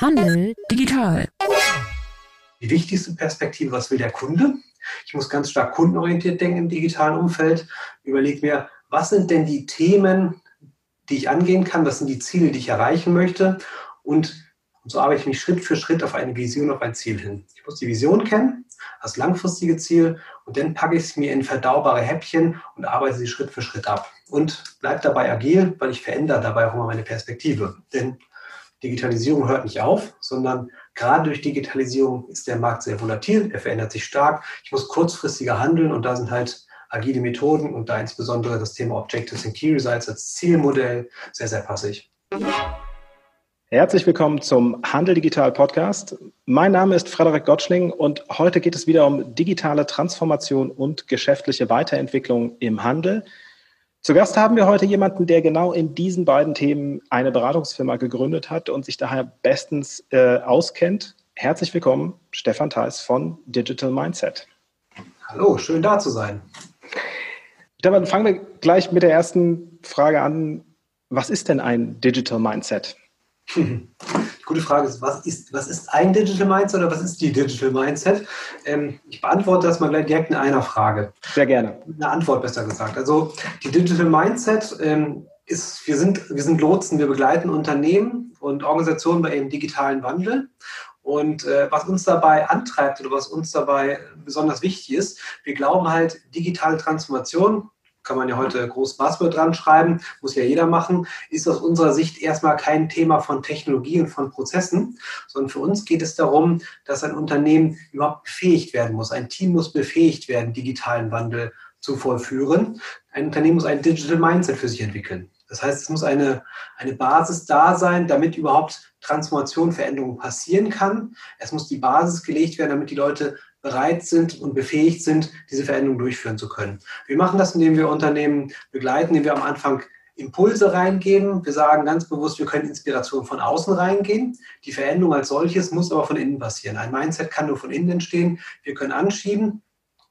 Handel digital. Die wichtigste Perspektive, was will der Kunde? Ich muss ganz stark kundenorientiert denken im digitalen Umfeld. Überlege mir, was sind denn die Themen, die ich angehen kann? Was sind die Ziele, die ich erreichen möchte? Und, und so arbeite ich mich Schritt für Schritt auf eine Vision, auf ein Ziel hin. Ich muss die Vision kennen, das langfristige Ziel und dann packe ich es mir in verdaubare Häppchen und arbeite sie Schritt für Schritt ab. Und bleibe dabei agil, weil ich verändere dabei auch immer meine Perspektive. Denn Digitalisierung hört nicht auf, sondern gerade durch Digitalisierung ist der Markt sehr volatil, er verändert sich stark. Ich muss kurzfristiger handeln und da sind halt agile Methoden und da insbesondere das Thema Objectives and Key Results als Zielmodell sehr, sehr passig. Herzlich willkommen zum Handel Digital Podcast. Mein Name ist Frederik Gottschling und heute geht es wieder um digitale Transformation und geschäftliche Weiterentwicklung im Handel. Zu Gast haben wir heute jemanden, der genau in diesen beiden Themen eine Beratungsfirma gegründet hat und sich daher bestens äh, auskennt. Herzlich willkommen, Stefan Theis von Digital Mindset. Hallo, schön da zu sein. Stefan, fangen wir gleich mit der ersten Frage an. Was ist denn ein Digital Mindset? Gute Frage ist, was ist, was ist ein Digital Mindset oder was ist die Digital Mindset? Ähm, ich beantworte das mal gleich direkt in einer Frage. Sehr gerne. Eine Antwort besser gesagt. Also die Digital Mindset ähm, ist, wir sind, wir sind Lotsen, wir begleiten Unternehmen und Organisationen bei ihrem digitalen Wandel. Und äh, was uns dabei antreibt oder was uns dabei besonders wichtig ist, wir glauben halt, digitale Transformation, kann man ja heute groß Buzzword dran schreiben, muss ja jeder machen, ist aus unserer Sicht erstmal kein Thema von Technologie und von Prozessen, sondern für uns geht es darum, dass ein Unternehmen überhaupt befähigt werden muss. Ein Team muss befähigt werden, digitalen Wandel zu vollführen. Ein Unternehmen muss ein Digital Mindset für sich entwickeln. Das heißt, es muss eine, eine Basis da sein, damit überhaupt Transformation, Veränderung passieren kann. Es muss die Basis gelegt werden, damit die Leute bereit sind und befähigt sind, diese Veränderung durchführen zu können. Wir machen das, indem wir Unternehmen begleiten, indem wir am Anfang Impulse reingeben. Wir sagen ganz bewusst, wir können Inspiration von außen reingehen. Die Veränderung als solches muss aber von innen passieren. Ein Mindset kann nur von innen entstehen. Wir können anschieben,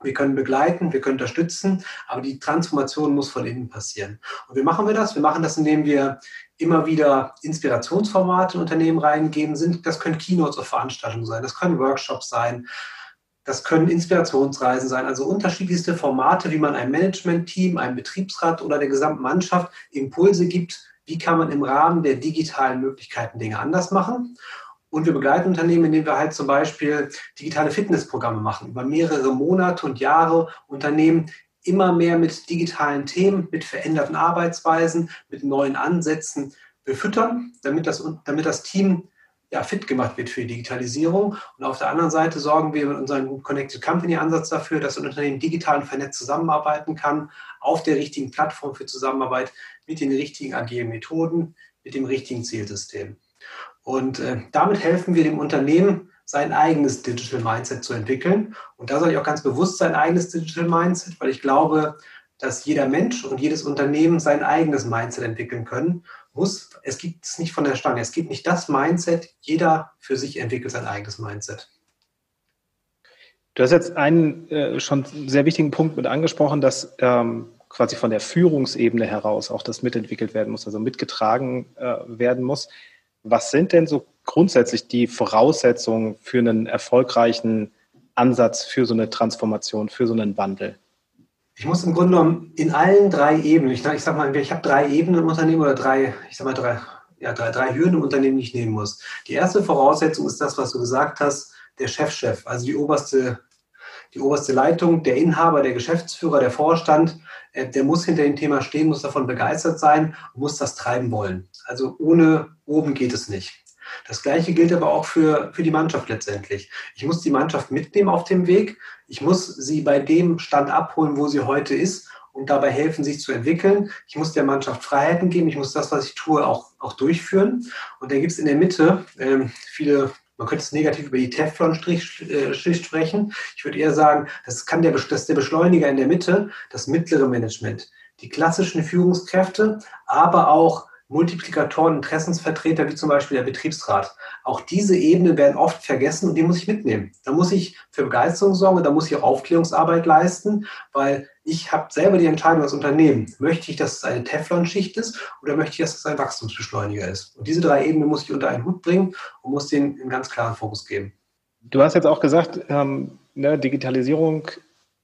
wir können begleiten, wir können unterstützen, aber die Transformation muss von innen passieren. Und wie machen wir das? Wir machen das, indem wir immer wieder Inspirationsformate in Unternehmen reingeben. Sind, das können Keynotes auf Veranstaltungen sein, das können Workshops sein, das können Inspirationsreisen sein, also unterschiedlichste Formate, wie man einem Management-Team, einem Betriebsrat oder der gesamten Mannschaft Impulse gibt, wie kann man im Rahmen der digitalen Möglichkeiten Dinge anders machen. Und wir begleiten Unternehmen, indem wir halt zum Beispiel digitale Fitnessprogramme machen, über mehrere Monate und Jahre Unternehmen immer mehr mit digitalen Themen, mit veränderten Arbeitsweisen, mit neuen Ansätzen befüttern, damit das, damit das Team ja, fit gemacht wird für die Digitalisierung. Und auf der anderen Seite sorgen wir mit unserem Connected Company Ansatz dafür, dass ein Unternehmen digital und vernetzt zusammenarbeiten kann, auf der richtigen Plattform für Zusammenarbeit, mit den richtigen agilen Methoden, mit dem richtigen Zielsystem. Und äh, damit helfen wir dem Unternehmen, sein eigenes Digital Mindset zu entwickeln. Und da soll ich auch ganz bewusst sein eigenes Digital Mindset, weil ich glaube, dass jeder Mensch und jedes Unternehmen sein eigenes Mindset entwickeln können muss. Es gibt es nicht von der Stange. Es gibt nicht das Mindset. Jeder für sich entwickelt sein eigenes Mindset. Du hast jetzt einen äh, schon sehr wichtigen Punkt mit angesprochen, dass ähm, quasi von der Führungsebene heraus auch das mitentwickelt werden muss, also mitgetragen äh, werden muss. Was sind denn so grundsätzlich die Voraussetzungen für einen erfolgreichen Ansatz für so eine Transformation, für so einen Wandel? Ich muss im Grunde genommen in allen drei Ebenen, ich, ich sag mal, ich habe drei Ebenen im Unternehmen oder drei, ich sag mal, drei, ja, drei, drei Hürden im Unternehmen, die ich nehmen muss. Die erste Voraussetzung ist das, was du gesagt hast, der Chefchef, also die oberste, die oberste Leitung, der Inhaber, der Geschäftsführer, der Vorstand, äh, der muss hinter dem Thema stehen, muss davon begeistert sein muss das treiben wollen. Also ohne oben geht es nicht. Das Gleiche gilt aber auch für, für die Mannschaft letztendlich. Ich muss die Mannschaft mitnehmen auf dem Weg. Ich muss sie bei dem Stand abholen, wo sie heute ist und dabei helfen, sich zu entwickeln. Ich muss der Mannschaft Freiheiten geben. Ich muss das, was ich tue, auch, auch durchführen. Und da gibt es in der Mitte ähm, viele man könnte es negativ über die Teflon-Schicht äh, sprechen. Ich würde eher sagen, das kann der, das ist der Beschleuniger in der Mitte, das mittlere Management, die klassischen Führungskräfte, aber auch Multiplikatoren, Interessensvertreter, wie zum Beispiel der Betriebsrat. Auch diese Ebenen werden oft vergessen und die muss ich mitnehmen. Da muss ich für Begeisterung sorgen, da muss ich auch Aufklärungsarbeit leisten, weil ich habe selber die Entscheidung als Unternehmen. Möchte ich, dass es eine Teflon-Schicht ist oder möchte ich, dass es ein Wachstumsbeschleuniger ist? Und diese drei Ebenen muss ich unter einen Hut bringen und muss den einen ganz klaren Fokus geben. Du hast jetzt auch gesagt, ähm, ne, Digitalisierung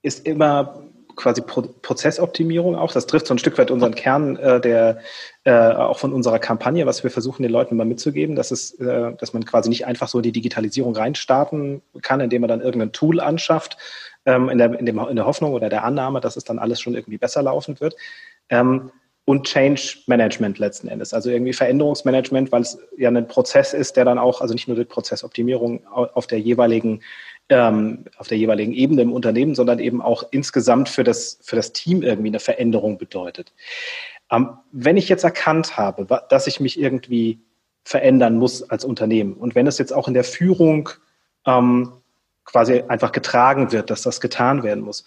ist immer quasi Pro Prozessoptimierung auch. Das trifft so ein Stück weit unseren Kern äh, der äh, auch von unserer Kampagne, was wir versuchen den Leuten immer mitzugeben, dass es, äh, dass man quasi nicht einfach so in die Digitalisierung reinstarten kann, indem man dann irgendein Tool anschafft, ähm, in, der, in, dem, in der Hoffnung oder der Annahme, dass es dann alles schon irgendwie besser laufen wird. Ähm, und Change Management letzten Endes, also irgendwie Veränderungsmanagement, weil es ja ein Prozess ist, der dann auch, also nicht nur die Prozessoptimierung auf der jeweiligen ähm, auf der jeweiligen Ebene im Unternehmen, sondern eben auch insgesamt für das, für das Team irgendwie eine Veränderung bedeutet. Ähm, wenn ich jetzt erkannt habe, dass ich mich irgendwie verändern muss als Unternehmen und wenn es jetzt auch in der Führung ähm, quasi einfach getragen wird, dass das getan werden muss,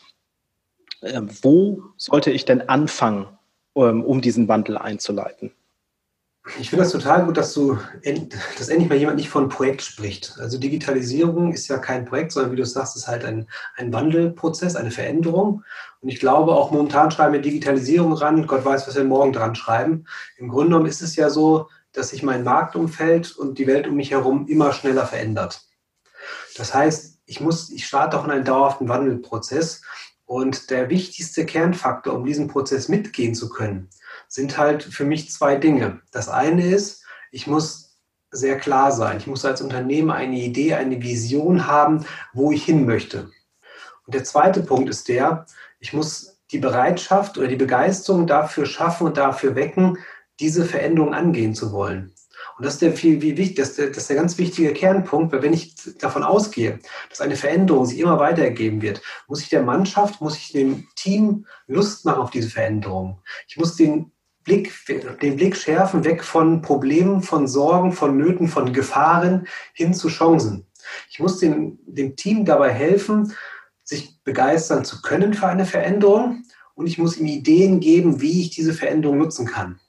äh, wo sollte ich denn anfangen, ähm, um diesen Wandel einzuleiten? Ich finde das total gut, dass du, dass endlich mal jemand nicht von Projekt spricht. Also Digitalisierung ist ja kein Projekt, sondern wie du sagst, ist halt ein, ein Wandelprozess, eine Veränderung. Und ich glaube, auch momentan schreiben wir Digitalisierung ran. Gott weiß, was wir morgen dran schreiben. Im Grunde genommen ist es ja so, dass sich mein Marktumfeld und die Welt um mich herum immer schneller verändert. Das heißt, ich muss, ich starte auch in einen dauerhaften Wandelprozess. Und der wichtigste Kernfaktor, um diesen Prozess mitgehen zu können, sind halt für mich zwei Dinge. Das eine ist, ich muss sehr klar sein. Ich muss als Unternehmen eine Idee, eine Vision haben, wo ich hin möchte. Und der zweite Punkt ist der, ich muss die Bereitschaft oder die Begeisterung dafür schaffen und dafür wecken, diese Veränderung angehen zu wollen. Und das ist der viel, wie wichtig, das ist der, das ist der ganz wichtige Kernpunkt, weil wenn ich davon ausgehe, dass eine Veränderung sich immer weiter ergeben wird, muss ich der Mannschaft, muss ich dem Team Lust machen auf diese Veränderung. Ich muss den Blick, den Blick schärfen, weg von Problemen, von Sorgen, von Nöten, von Gefahren hin zu Chancen. Ich muss dem, dem Team dabei helfen, sich begeistern zu können für eine Veränderung und ich muss ihm Ideen geben, wie ich diese Veränderung nutzen kann.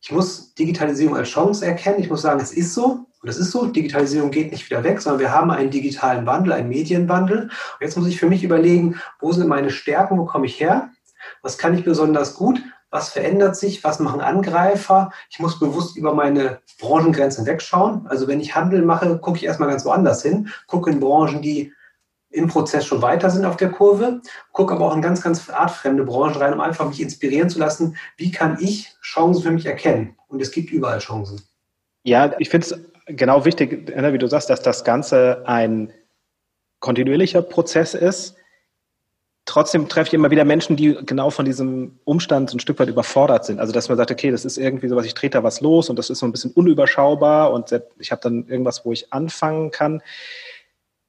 Ich muss Digitalisierung als Chance erkennen. Ich muss sagen, es ist so. Und es ist so, Digitalisierung geht nicht wieder weg, sondern wir haben einen digitalen Wandel, einen Medienwandel. Und jetzt muss ich für mich überlegen, wo sind meine Stärken, wo komme ich her? Was kann ich besonders gut? Was verändert sich, was machen Angreifer. Ich muss bewusst über meine Branchengrenzen wegschauen. Also wenn ich Handel mache, gucke ich erstmal ganz woanders hin, gucke in Branchen, die im Prozess schon weiter sind auf der Kurve, gucke aber auch in ganz, ganz artfremde Branchen rein, um einfach mich inspirieren zu lassen, wie kann ich Chancen für mich erkennen. Und es gibt überall Chancen. Ja, ich finde es genau wichtig, wie du sagst, dass das Ganze ein kontinuierlicher Prozess ist trotzdem treffe ich immer wieder Menschen, die genau von diesem Umstand so ein Stück weit überfordert sind. Also dass man sagt, okay, das ist irgendwie so was, ich trete da was los und das ist so ein bisschen unüberschaubar und ich habe dann irgendwas, wo ich anfangen kann.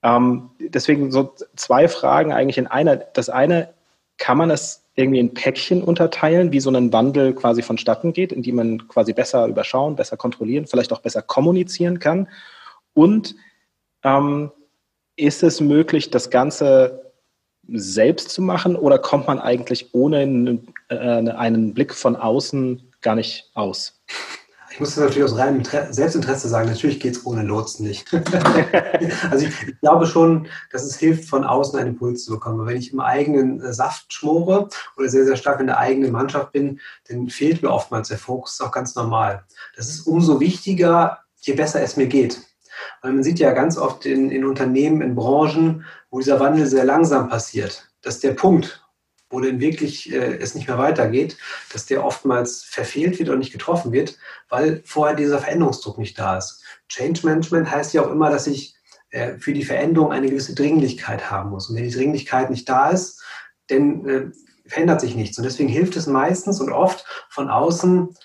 Ähm, deswegen so zwei Fragen eigentlich in einer. Das eine, kann man es irgendwie in Päckchen unterteilen, wie so ein Wandel quasi vonstatten geht, in die man quasi besser überschauen, besser kontrollieren, vielleicht auch besser kommunizieren kann? Und ähm, ist es möglich, das Ganze selbst zu machen oder kommt man eigentlich ohne einen, äh, einen Blick von außen gar nicht aus? Ich muss das natürlich aus reinem Selbstinteresse sagen, natürlich geht es ohne Lotsen nicht. also ich, ich, glaube schon, dass es hilft, von außen einen Impuls zu bekommen. wenn ich im eigenen äh, Saft schmore oder sehr, sehr stark in der eigenen Mannschaft bin, dann fehlt mir oftmals der Fokus, das ist auch ganz normal. Das ist umso wichtiger, je besser es mir geht. Weil man sieht ja ganz oft in, in Unternehmen, in Branchen, wo dieser Wandel sehr langsam passiert, dass der Punkt, wo denn wirklich äh, es nicht mehr weitergeht, dass der oftmals verfehlt wird und nicht getroffen wird, weil vorher dieser Veränderungsdruck nicht da ist. Change Management heißt ja auch immer, dass ich äh, für die Veränderung eine gewisse Dringlichkeit haben muss. Und wenn die Dringlichkeit nicht da ist, dann äh, verändert sich nichts. Und deswegen hilft es meistens und oft von außen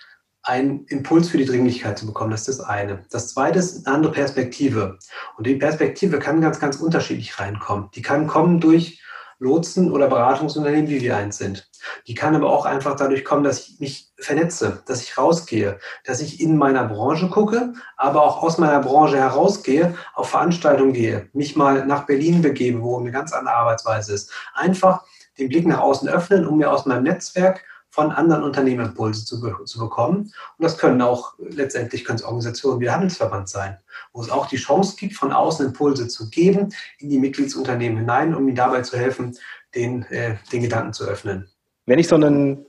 einen Impuls für die Dringlichkeit zu bekommen. Das ist das eine. Das zweite ist eine andere Perspektive. Und die Perspektive kann ganz, ganz unterschiedlich reinkommen. Die kann kommen durch Lotsen oder Beratungsunternehmen, wie wir eins sind. Die kann aber auch einfach dadurch kommen, dass ich mich vernetze, dass ich rausgehe, dass ich in meiner Branche gucke, aber auch aus meiner Branche herausgehe, auf Veranstaltungen gehe, mich mal nach Berlin begebe, wo eine ganz andere Arbeitsweise ist. Einfach den Blick nach außen öffnen, um mir aus meinem Netzwerk von anderen Unternehmen Impulse zu, zu bekommen. Und das können auch letztendlich können es Organisationen wie der Handelsverband sein, wo es auch die Chance gibt, von außen Impulse zu geben in die Mitgliedsunternehmen hinein, um ihnen dabei zu helfen, den, äh, den Gedanken zu öffnen. Wenn ich so einen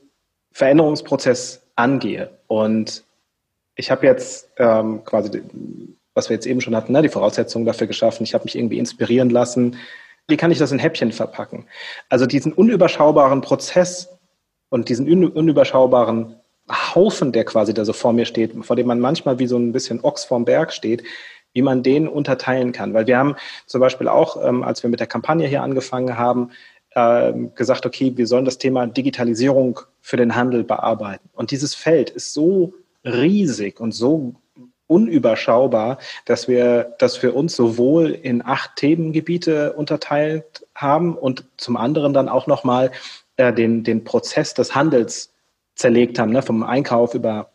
Veränderungsprozess angehe und ich habe jetzt ähm, quasi, was wir jetzt eben schon hatten, ne, die Voraussetzungen dafür geschaffen, ich habe mich irgendwie inspirieren lassen, wie kann ich das in Häppchen verpacken? Also diesen unüberschaubaren Prozess und diesen unüberschaubaren Haufen, der quasi da so vor mir steht, vor dem man manchmal wie so ein bisschen Ochs vorm Berg steht, wie man den unterteilen kann. Weil wir haben zum Beispiel auch, ähm, als wir mit der Kampagne hier angefangen haben, äh, gesagt, okay, wir sollen das Thema Digitalisierung für den Handel bearbeiten. Und dieses Feld ist so riesig und so unüberschaubar, dass wir das für uns sowohl in acht Themengebiete unterteilt haben und zum anderen dann auch nochmal äh, den, den Prozess des Handels zerlegt haben, ne, vom Einkauf über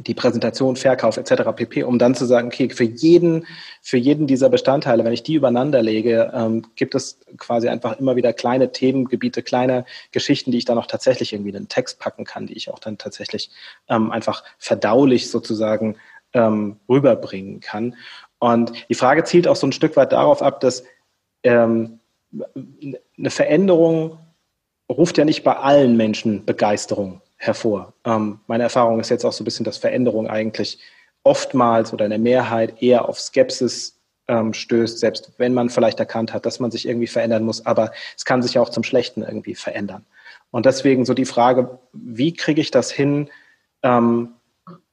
die Präsentation, Verkauf etc. pp, um dann zu sagen, okay, für jeden, für jeden dieser Bestandteile, wenn ich die übereinander lege, ähm, gibt es quasi einfach immer wieder kleine Themengebiete, kleine Geschichten, die ich dann auch tatsächlich irgendwie in den Text packen kann, die ich auch dann tatsächlich ähm, einfach verdaulich sozusagen ähm, rüberbringen kann. Und die Frage zielt auch so ein Stück weit darauf ab, dass ähm, eine Veränderung ruft ja nicht bei allen Menschen Begeisterung hervor. Ähm, meine Erfahrung ist jetzt auch so ein bisschen, dass Veränderung eigentlich oftmals oder in der Mehrheit eher auf Skepsis ähm, stößt, selbst wenn man vielleicht erkannt hat, dass man sich irgendwie verändern muss. Aber es kann sich ja auch zum Schlechten irgendwie verändern. Und deswegen so die Frage, wie kriege ich das hin, ähm,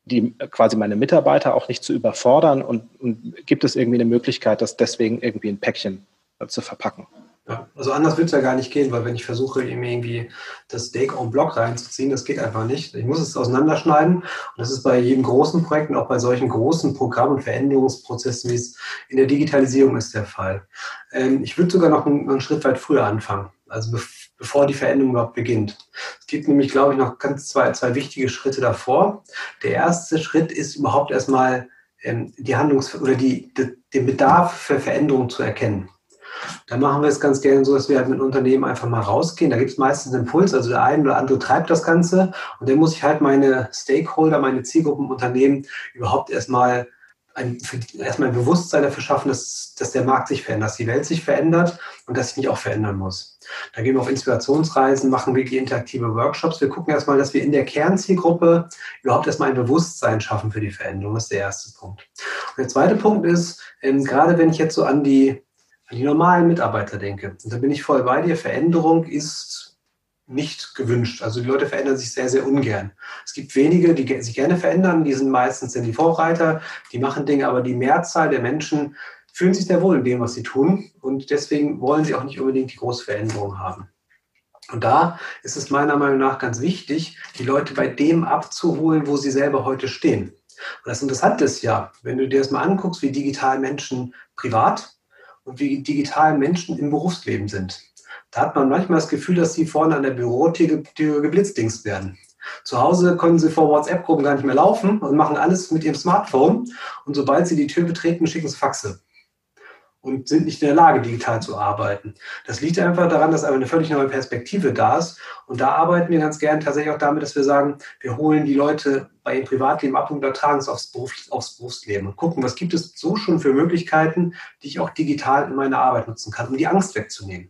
die quasi meine Mitarbeiter auch nicht zu überfordern und, und gibt es irgendwie eine Möglichkeit, das deswegen irgendwie in Päckchen äh, zu verpacken? Ja, also anders wird es ja gar nicht gehen, weil wenn ich versuche, ihm irgendwie das Steak en Block reinzuziehen, das geht einfach nicht. Ich muss es auseinanderschneiden. Und das ist bei jedem großen Projekt und auch bei solchen großen Programm- und Veränderungsprozessen, wie es in der Digitalisierung ist, der Fall. Ähm, ich würde sogar noch einen, einen, Schritt weit früher anfangen, also bevor die Veränderung überhaupt beginnt. Es gibt nämlich, glaube ich, noch ganz zwei, zwei wichtige Schritte davor. Der erste Schritt ist überhaupt erstmal ähm, die Handlungs- oder die, die, den Bedarf für Veränderung zu erkennen. Da machen wir es ganz gerne so, dass wir halt mit Unternehmen einfach mal rausgehen. Da gibt es meistens einen Impuls, also der eine oder andere treibt das Ganze und dann muss ich halt meine Stakeholder, meine Zielgruppen Unternehmen überhaupt erstmal ein, erstmal ein Bewusstsein dafür schaffen, dass, dass der Markt sich verändert, dass die Welt sich verändert und dass ich mich auch verändern muss. Da gehen wir auf Inspirationsreisen, machen wirklich interaktive Workshops. Wir gucken erstmal, dass wir in der Kernzielgruppe überhaupt erstmal ein Bewusstsein schaffen für die Veränderung. Das ist der erste Punkt. Und der zweite Punkt ist, ähm, gerade wenn ich jetzt so an die an die normalen Mitarbeiter denke. Und da bin ich voll bei dir. Veränderung ist nicht gewünscht. Also die Leute verändern sich sehr, sehr ungern. Es gibt wenige, die sich gerne verändern. Die sind meistens die Vorreiter, die machen Dinge, aber die Mehrzahl der Menschen fühlen sich sehr wohl in dem, was sie tun. Und deswegen wollen sie auch nicht unbedingt die große Veränderung haben. Und da ist es meiner Meinung nach ganz wichtig, die Leute bei dem abzuholen, wo sie selber heute stehen. Und das Interessante ist ja, wenn du dir das mal anguckst, wie digital Menschen privat und wie digital Menschen im Berufsleben sind. Da hat man manchmal das Gefühl, dass sie vorne an der Bürotür geblitzdingst werden. Zu Hause können sie vor WhatsApp-Gruppen gar nicht mehr laufen und machen alles mit ihrem Smartphone. Und sobald sie die Tür betreten, schicken sie Faxe und sind nicht in der Lage, digital zu arbeiten. Das liegt einfach daran, dass aber eine völlig neue Perspektive da ist. Und da arbeiten wir ganz gern tatsächlich auch damit, dass wir sagen, wir holen die Leute bei ihrem Privatleben ab und übertragen es aufs, Beruf, aufs Berufsleben und gucken, was gibt es so schon für Möglichkeiten, die ich auch digital in meiner Arbeit nutzen kann, um die Angst wegzunehmen.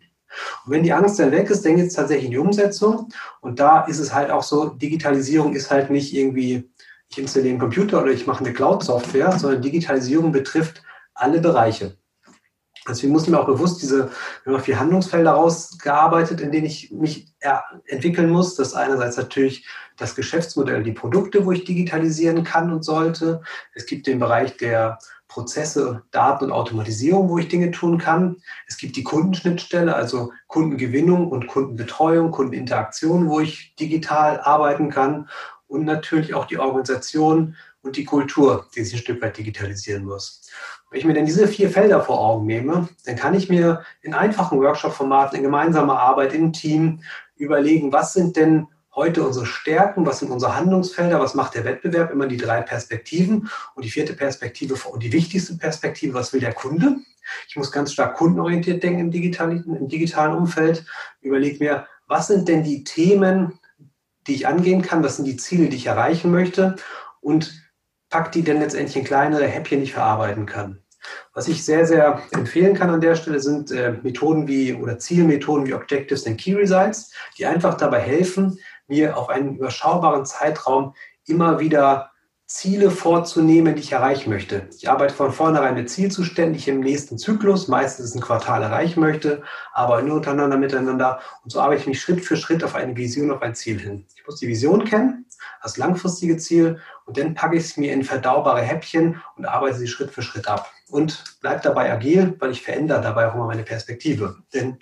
Und wenn die Angst dann weg ist, dann geht es tatsächlich in die Umsetzung. Und da ist es halt auch so, Digitalisierung ist halt nicht irgendwie, ich installiere einen Computer oder ich mache eine Cloud-Software, sondern Digitalisierung betrifft alle Bereiche. Deswegen musste mir auch bewusst diese, vier Handlungsfelder rausgearbeitet, in denen ich mich entwickeln muss. Das ist einerseits natürlich das Geschäftsmodell, die Produkte, wo ich digitalisieren kann und sollte. Es gibt den Bereich der Prozesse, Daten und Automatisierung, wo ich Dinge tun kann. Es gibt die Kundenschnittstelle, also Kundengewinnung und Kundenbetreuung, Kundeninteraktion, wo ich digital arbeiten kann. Und natürlich auch die Organisation und die Kultur, die sich ein Stück weit digitalisieren muss. Wenn ich mir denn diese vier Felder vor Augen nehme, dann kann ich mir in einfachen Workshop-Formaten, in gemeinsamer Arbeit im Team überlegen, was sind denn heute unsere Stärken, was sind unsere Handlungsfelder, was macht der Wettbewerb, immer die drei Perspektiven und die vierte Perspektive und die wichtigste Perspektive, was will der Kunde? Ich muss ganz stark kundenorientiert denken im digitalen, im digitalen Umfeld. Überlege mir, was sind denn die Themen, die ich angehen kann, was sind die Ziele, die ich erreichen möchte und pack die denn letztendlich in kleinere Häppchen, die ich verarbeiten kann. Was ich sehr, sehr empfehlen kann an der Stelle sind äh, Methoden wie oder Zielmethoden wie Objectives and Key Results, die einfach dabei helfen, mir auf einen überschaubaren Zeitraum immer wieder Ziele vorzunehmen, die ich erreichen möchte. Ich arbeite von vornherein mit Zielzuständen, die ich im nächsten Zyklus, meistens ein Quartal erreichen möchte, aber nur untereinander, miteinander. Und so arbeite ich mich Schritt für Schritt auf eine Vision, auf ein Ziel hin. Ich muss die Vision kennen, das langfristige Ziel, und dann packe ich es mir in verdaubare Häppchen und arbeite sie Schritt für Schritt ab. Und bleibe dabei agil, weil ich verändere dabei auch immer meine Perspektive. Denn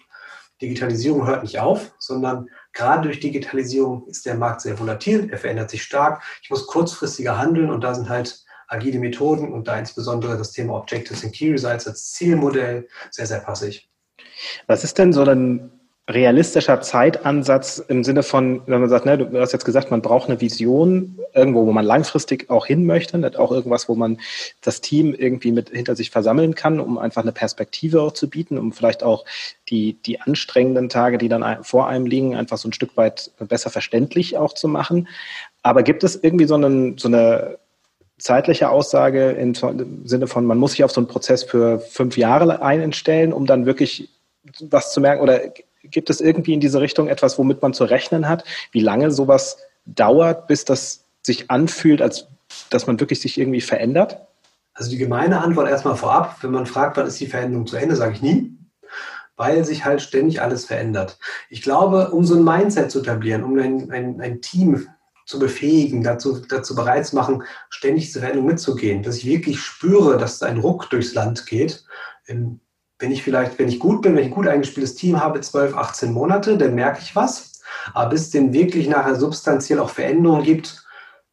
Digitalisierung hört nicht auf, sondern Gerade durch Digitalisierung ist der Markt sehr volatil, er verändert sich stark. Ich muss kurzfristiger handeln und da sind halt agile Methoden und da insbesondere das Thema Objectives and Key Results als Zielmodell sehr, sehr passig. Was ist denn so ein realistischer Zeitansatz im Sinne von, wenn man sagt, ne, du hast jetzt gesagt, man braucht eine Vision irgendwo, wo man langfristig auch hin möchte, nicht auch irgendwas, wo man das Team irgendwie mit hinter sich versammeln kann, um einfach eine Perspektive zu bieten, um vielleicht auch die, die anstrengenden Tage, die dann vor einem liegen, einfach so ein Stück weit besser verständlich auch zu machen. Aber gibt es irgendwie so, einen, so eine zeitliche Aussage im Sinne von, man muss sich auf so einen Prozess für fünf Jahre einstellen, um dann wirklich was zu merken? Oder Gibt es irgendwie in diese Richtung etwas, womit man zu rechnen hat? Wie lange sowas dauert, bis das sich anfühlt, als dass man wirklich sich irgendwie verändert? Also die gemeine Antwort erstmal vorab, wenn man fragt, wann ist die Veränderung zu Ende, sage ich nie, weil sich halt ständig alles verändert. Ich glaube, um so ein Mindset zu etablieren, um ein, ein, ein Team zu befähigen, dazu, dazu bereit zu machen, ständig diese Veränderung mitzugehen, dass ich wirklich spüre, dass ein Ruck durchs Land geht, wenn ich vielleicht, wenn ich gut bin, wenn ich ein gut eingespieltes Team habe, 12, 18 Monate, dann merke ich was. Aber bis es denn wirklich nachher substanziell auch Veränderungen gibt,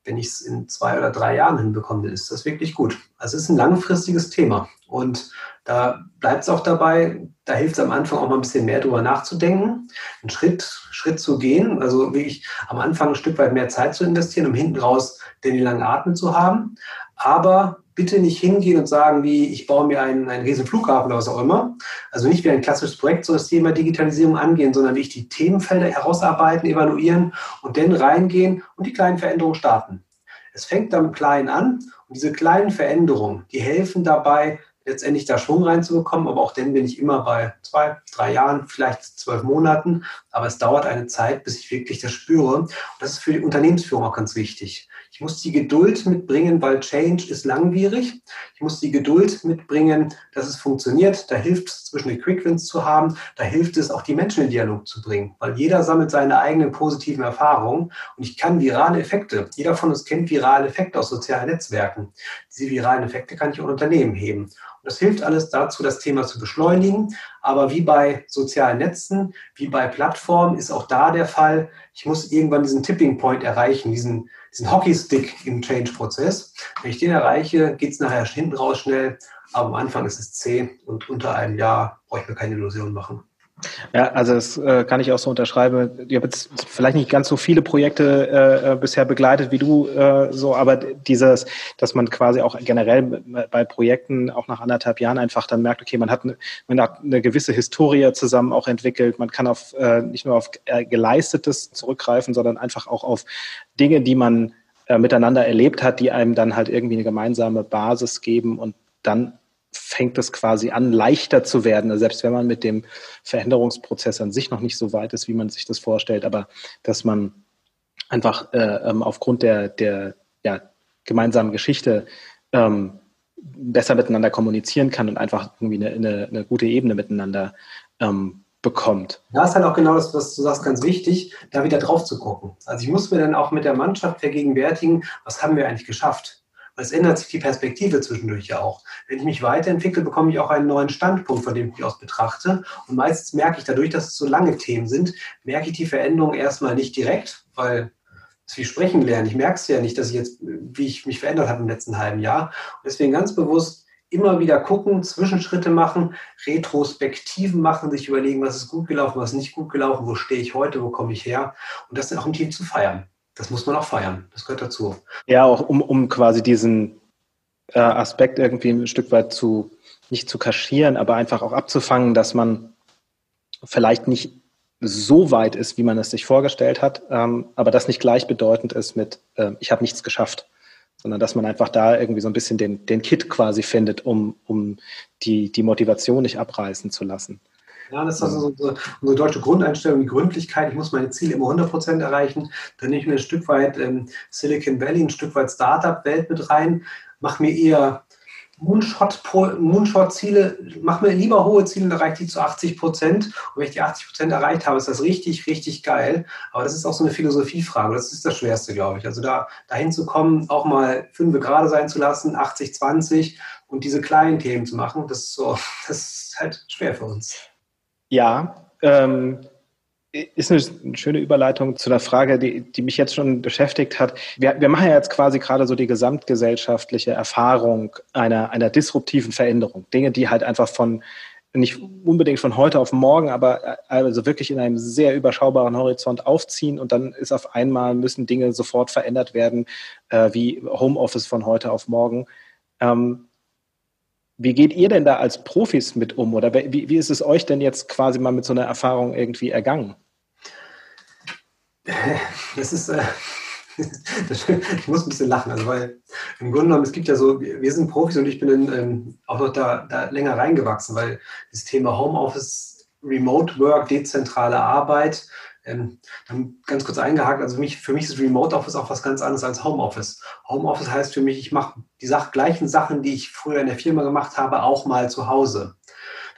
wenn ich es in zwei oder drei Jahren hinbekomme, dann ist das wirklich gut. Also es ist ein langfristiges Thema. Und da bleibt es auch dabei, da hilft es am Anfang auch mal ein bisschen mehr drüber nachzudenken, einen Schritt, Schritt zu gehen, also wirklich am Anfang ein Stück weit mehr Zeit zu investieren, um hinten raus den langen Atem zu haben. Aber bitte nicht hingehen und sagen, wie ich baue mir einen, einen riesen Flughafen oder was auch immer. Also nicht wie ein klassisches Projekt so das Thema Digitalisierung angehen, sondern wie ich die Themenfelder herausarbeiten, evaluieren und dann reingehen und die kleinen Veränderungen starten. Es fängt dann klein an und diese kleinen Veränderungen, die helfen dabei, letztendlich da Schwung reinzubekommen. Aber auch dann bin ich immer bei zwei, drei Jahren, vielleicht zwölf Monaten. Aber es dauert eine Zeit, bis ich wirklich das spüre. Und das ist für die Unternehmensführung auch ganz wichtig. Ich muss die Geduld mitbringen, weil Change ist langwierig. Ich muss die Geduld mitbringen, dass es funktioniert. Da hilft es, zwischen den Quickwins zu haben. Da hilft es, auch die Menschen in Dialog zu bringen, weil jeder sammelt seine eigenen positiven Erfahrungen. Und ich kann virale Effekte, jeder von uns kennt virale Effekte aus sozialen Netzwerken. Diese viralen Effekte kann ich auch Unternehmen heben. Und das hilft alles dazu, das Thema zu beschleunigen. Aber wie bei sozialen Netzen, wie bei Plattformen ist auch da der Fall, ich muss irgendwann diesen Tipping Point erreichen, diesen diesen Hockeystick im Change-Prozess. Wenn ich den erreiche, geht es nachher hinten raus schnell, aber am Anfang ist es zäh und unter einem Jahr brauche ich mir keine Illusion machen. Ja, also das äh, kann ich auch so unterschreiben. Ich habe jetzt vielleicht nicht ganz so viele Projekte äh, äh, bisher begleitet wie du äh, so, aber dieses, dass man quasi auch generell bei Projekten auch nach anderthalb Jahren einfach dann merkt, okay, man hat eine, man hat eine gewisse Historie zusammen auch entwickelt. Man kann auf äh, nicht nur auf äh, geleistetes zurückgreifen, sondern einfach auch auf Dinge, die man äh, miteinander erlebt hat, die einem dann halt irgendwie eine gemeinsame Basis geben und dann fängt es quasi an, leichter zu werden, also selbst wenn man mit dem Veränderungsprozess an sich noch nicht so weit ist, wie man sich das vorstellt, aber dass man einfach äh, ähm, aufgrund der, der ja, gemeinsamen Geschichte ähm, besser miteinander kommunizieren kann und einfach irgendwie eine, eine, eine gute Ebene miteinander ähm, bekommt. Da ist halt auch genau das, was du sagst, ganz wichtig, da wieder drauf zu gucken. Also ich muss mir dann auch mit der Mannschaft vergegenwärtigen, was haben wir eigentlich geschafft? Es ändert sich die Perspektive zwischendurch ja auch. Wenn ich mich weiterentwickle, bekomme ich auch einen neuen Standpunkt, von dem ich aus betrachte. Und meistens merke ich dadurch, dass es so lange Themen sind, merke ich die Veränderung erstmal nicht direkt, weil es wie sprechen lernen. Ich merke es ja nicht, dass ich jetzt, wie ich mich verändert habe im letzten halben Jahr. Und deswegen ganz bewusst immer wieder gucken, Zwischenschritte machen, Retrospektiven machen, sich überlegen, was ist gut gelaufen, was ist nicht gut gelaufen, wo stehe ich heute, wo komme ich her und das dann auch im Team zu feiern das muss man auch feiern. Das gehört dazu. Ja, auch um, um quasi diesen äh, Aspekt irgendwie ein Stück weit zu, nicht zu kaschieren, aber einfach auch abzufangen, dass man vielleicht nicht so weit ist, wie man es sich vorgestellt hat, ähm, aber das nicht gleichbedeutend ist mit, äh, ich habe nichts geschafft. sondern dass man einfach da irgendwie so ein bisschen den, den Kit quasi findet, um, um die, die Motivation nicht abreißen zu lassen. Das ist also unsere, unsere, deutsche Grundeinstellung, die Gründlichkeit. Ich muss meine Ziele immer 100% erreichen. Dann nehme ich mir ein Stück weit ähm, Silicon Valley, ein Stück weit Startup-Welt mit rein, mache mir eher Moonshot-Ziele, Moonshot mach mir lieber hohe Ziele, da reicht die zu 80 Prozent. Und wenn ich die 80 Prozent erreicht habe, ist das richtig, richtig geil. Aber das ist auch so eine Philosophiefrage. Das ist das Schwerste, glaube ich. Also da dahin zu kommen, auch mal fünf gerade sein zu lassen, 80, 20 und diese kleinen Themen zu machen, das ist so, das ist halt schwer für uns. Ja, ähm, ist eine schöne Überleitung zu einer Frage, die, die mich jetzt schon beschäftigt hat. Wir, wir machen ja jetzt quasi gerade so die gesamtgesellschaftliche Erfahrung einer, einer disruptiven Veränderung. Dinge, die halt einfach von, nicht unbedingt von heute auf morgen, aber äh, also wirklich in einem sehr überschaubaren Horizont aufziehen und dann ist auf einmal müssen Dinge sofort verändert werden, äh, wie Homeoffice von heute auf morgen. Ähm, wie geht ihr denn da als Profis mit um? Oder wie, wie ist es euch denn jetzt quasi mal mit so einer Erfahrung irgendwie ergangen? Das ist, äh, ich muss ein bisschen lachen, also weil im Grunde genommen, es gibt ja so, wir sind Profis und ich bin in, ähm, auch noch da, da länger reingewachsen, weil das Thema Homeoffice, Remote Work, dezentrale Arbeit, ähm, ganz kurz eingehakt, also für mich, für mich ist Remote Office auch was ganz anderes als Homeoffice. Homeoffice heißt für mich, ich mache die Sach gleichen Sachen, die ich früher in der Firma gemacht habe, auch mal zu Hause.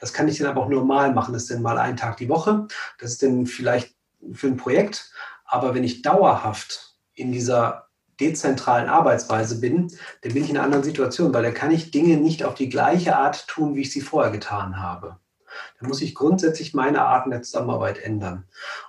Das kann ich dann aber auch normal machen. Das ist dann mal einen Tag die Woche. Das ist dann vielleicht für ein Projekt. Aber wenn ich dauerhaft in dieser dezentralen Arbeitsweise bin, dann bin ich in einer anderen Situation, weil da kann ich Dinge nicht auf die gleiche Art tun, wie ich sie vorher getan habe. Da muss ich grundsätzlich meine Arten der Zusammenarbeit ändern.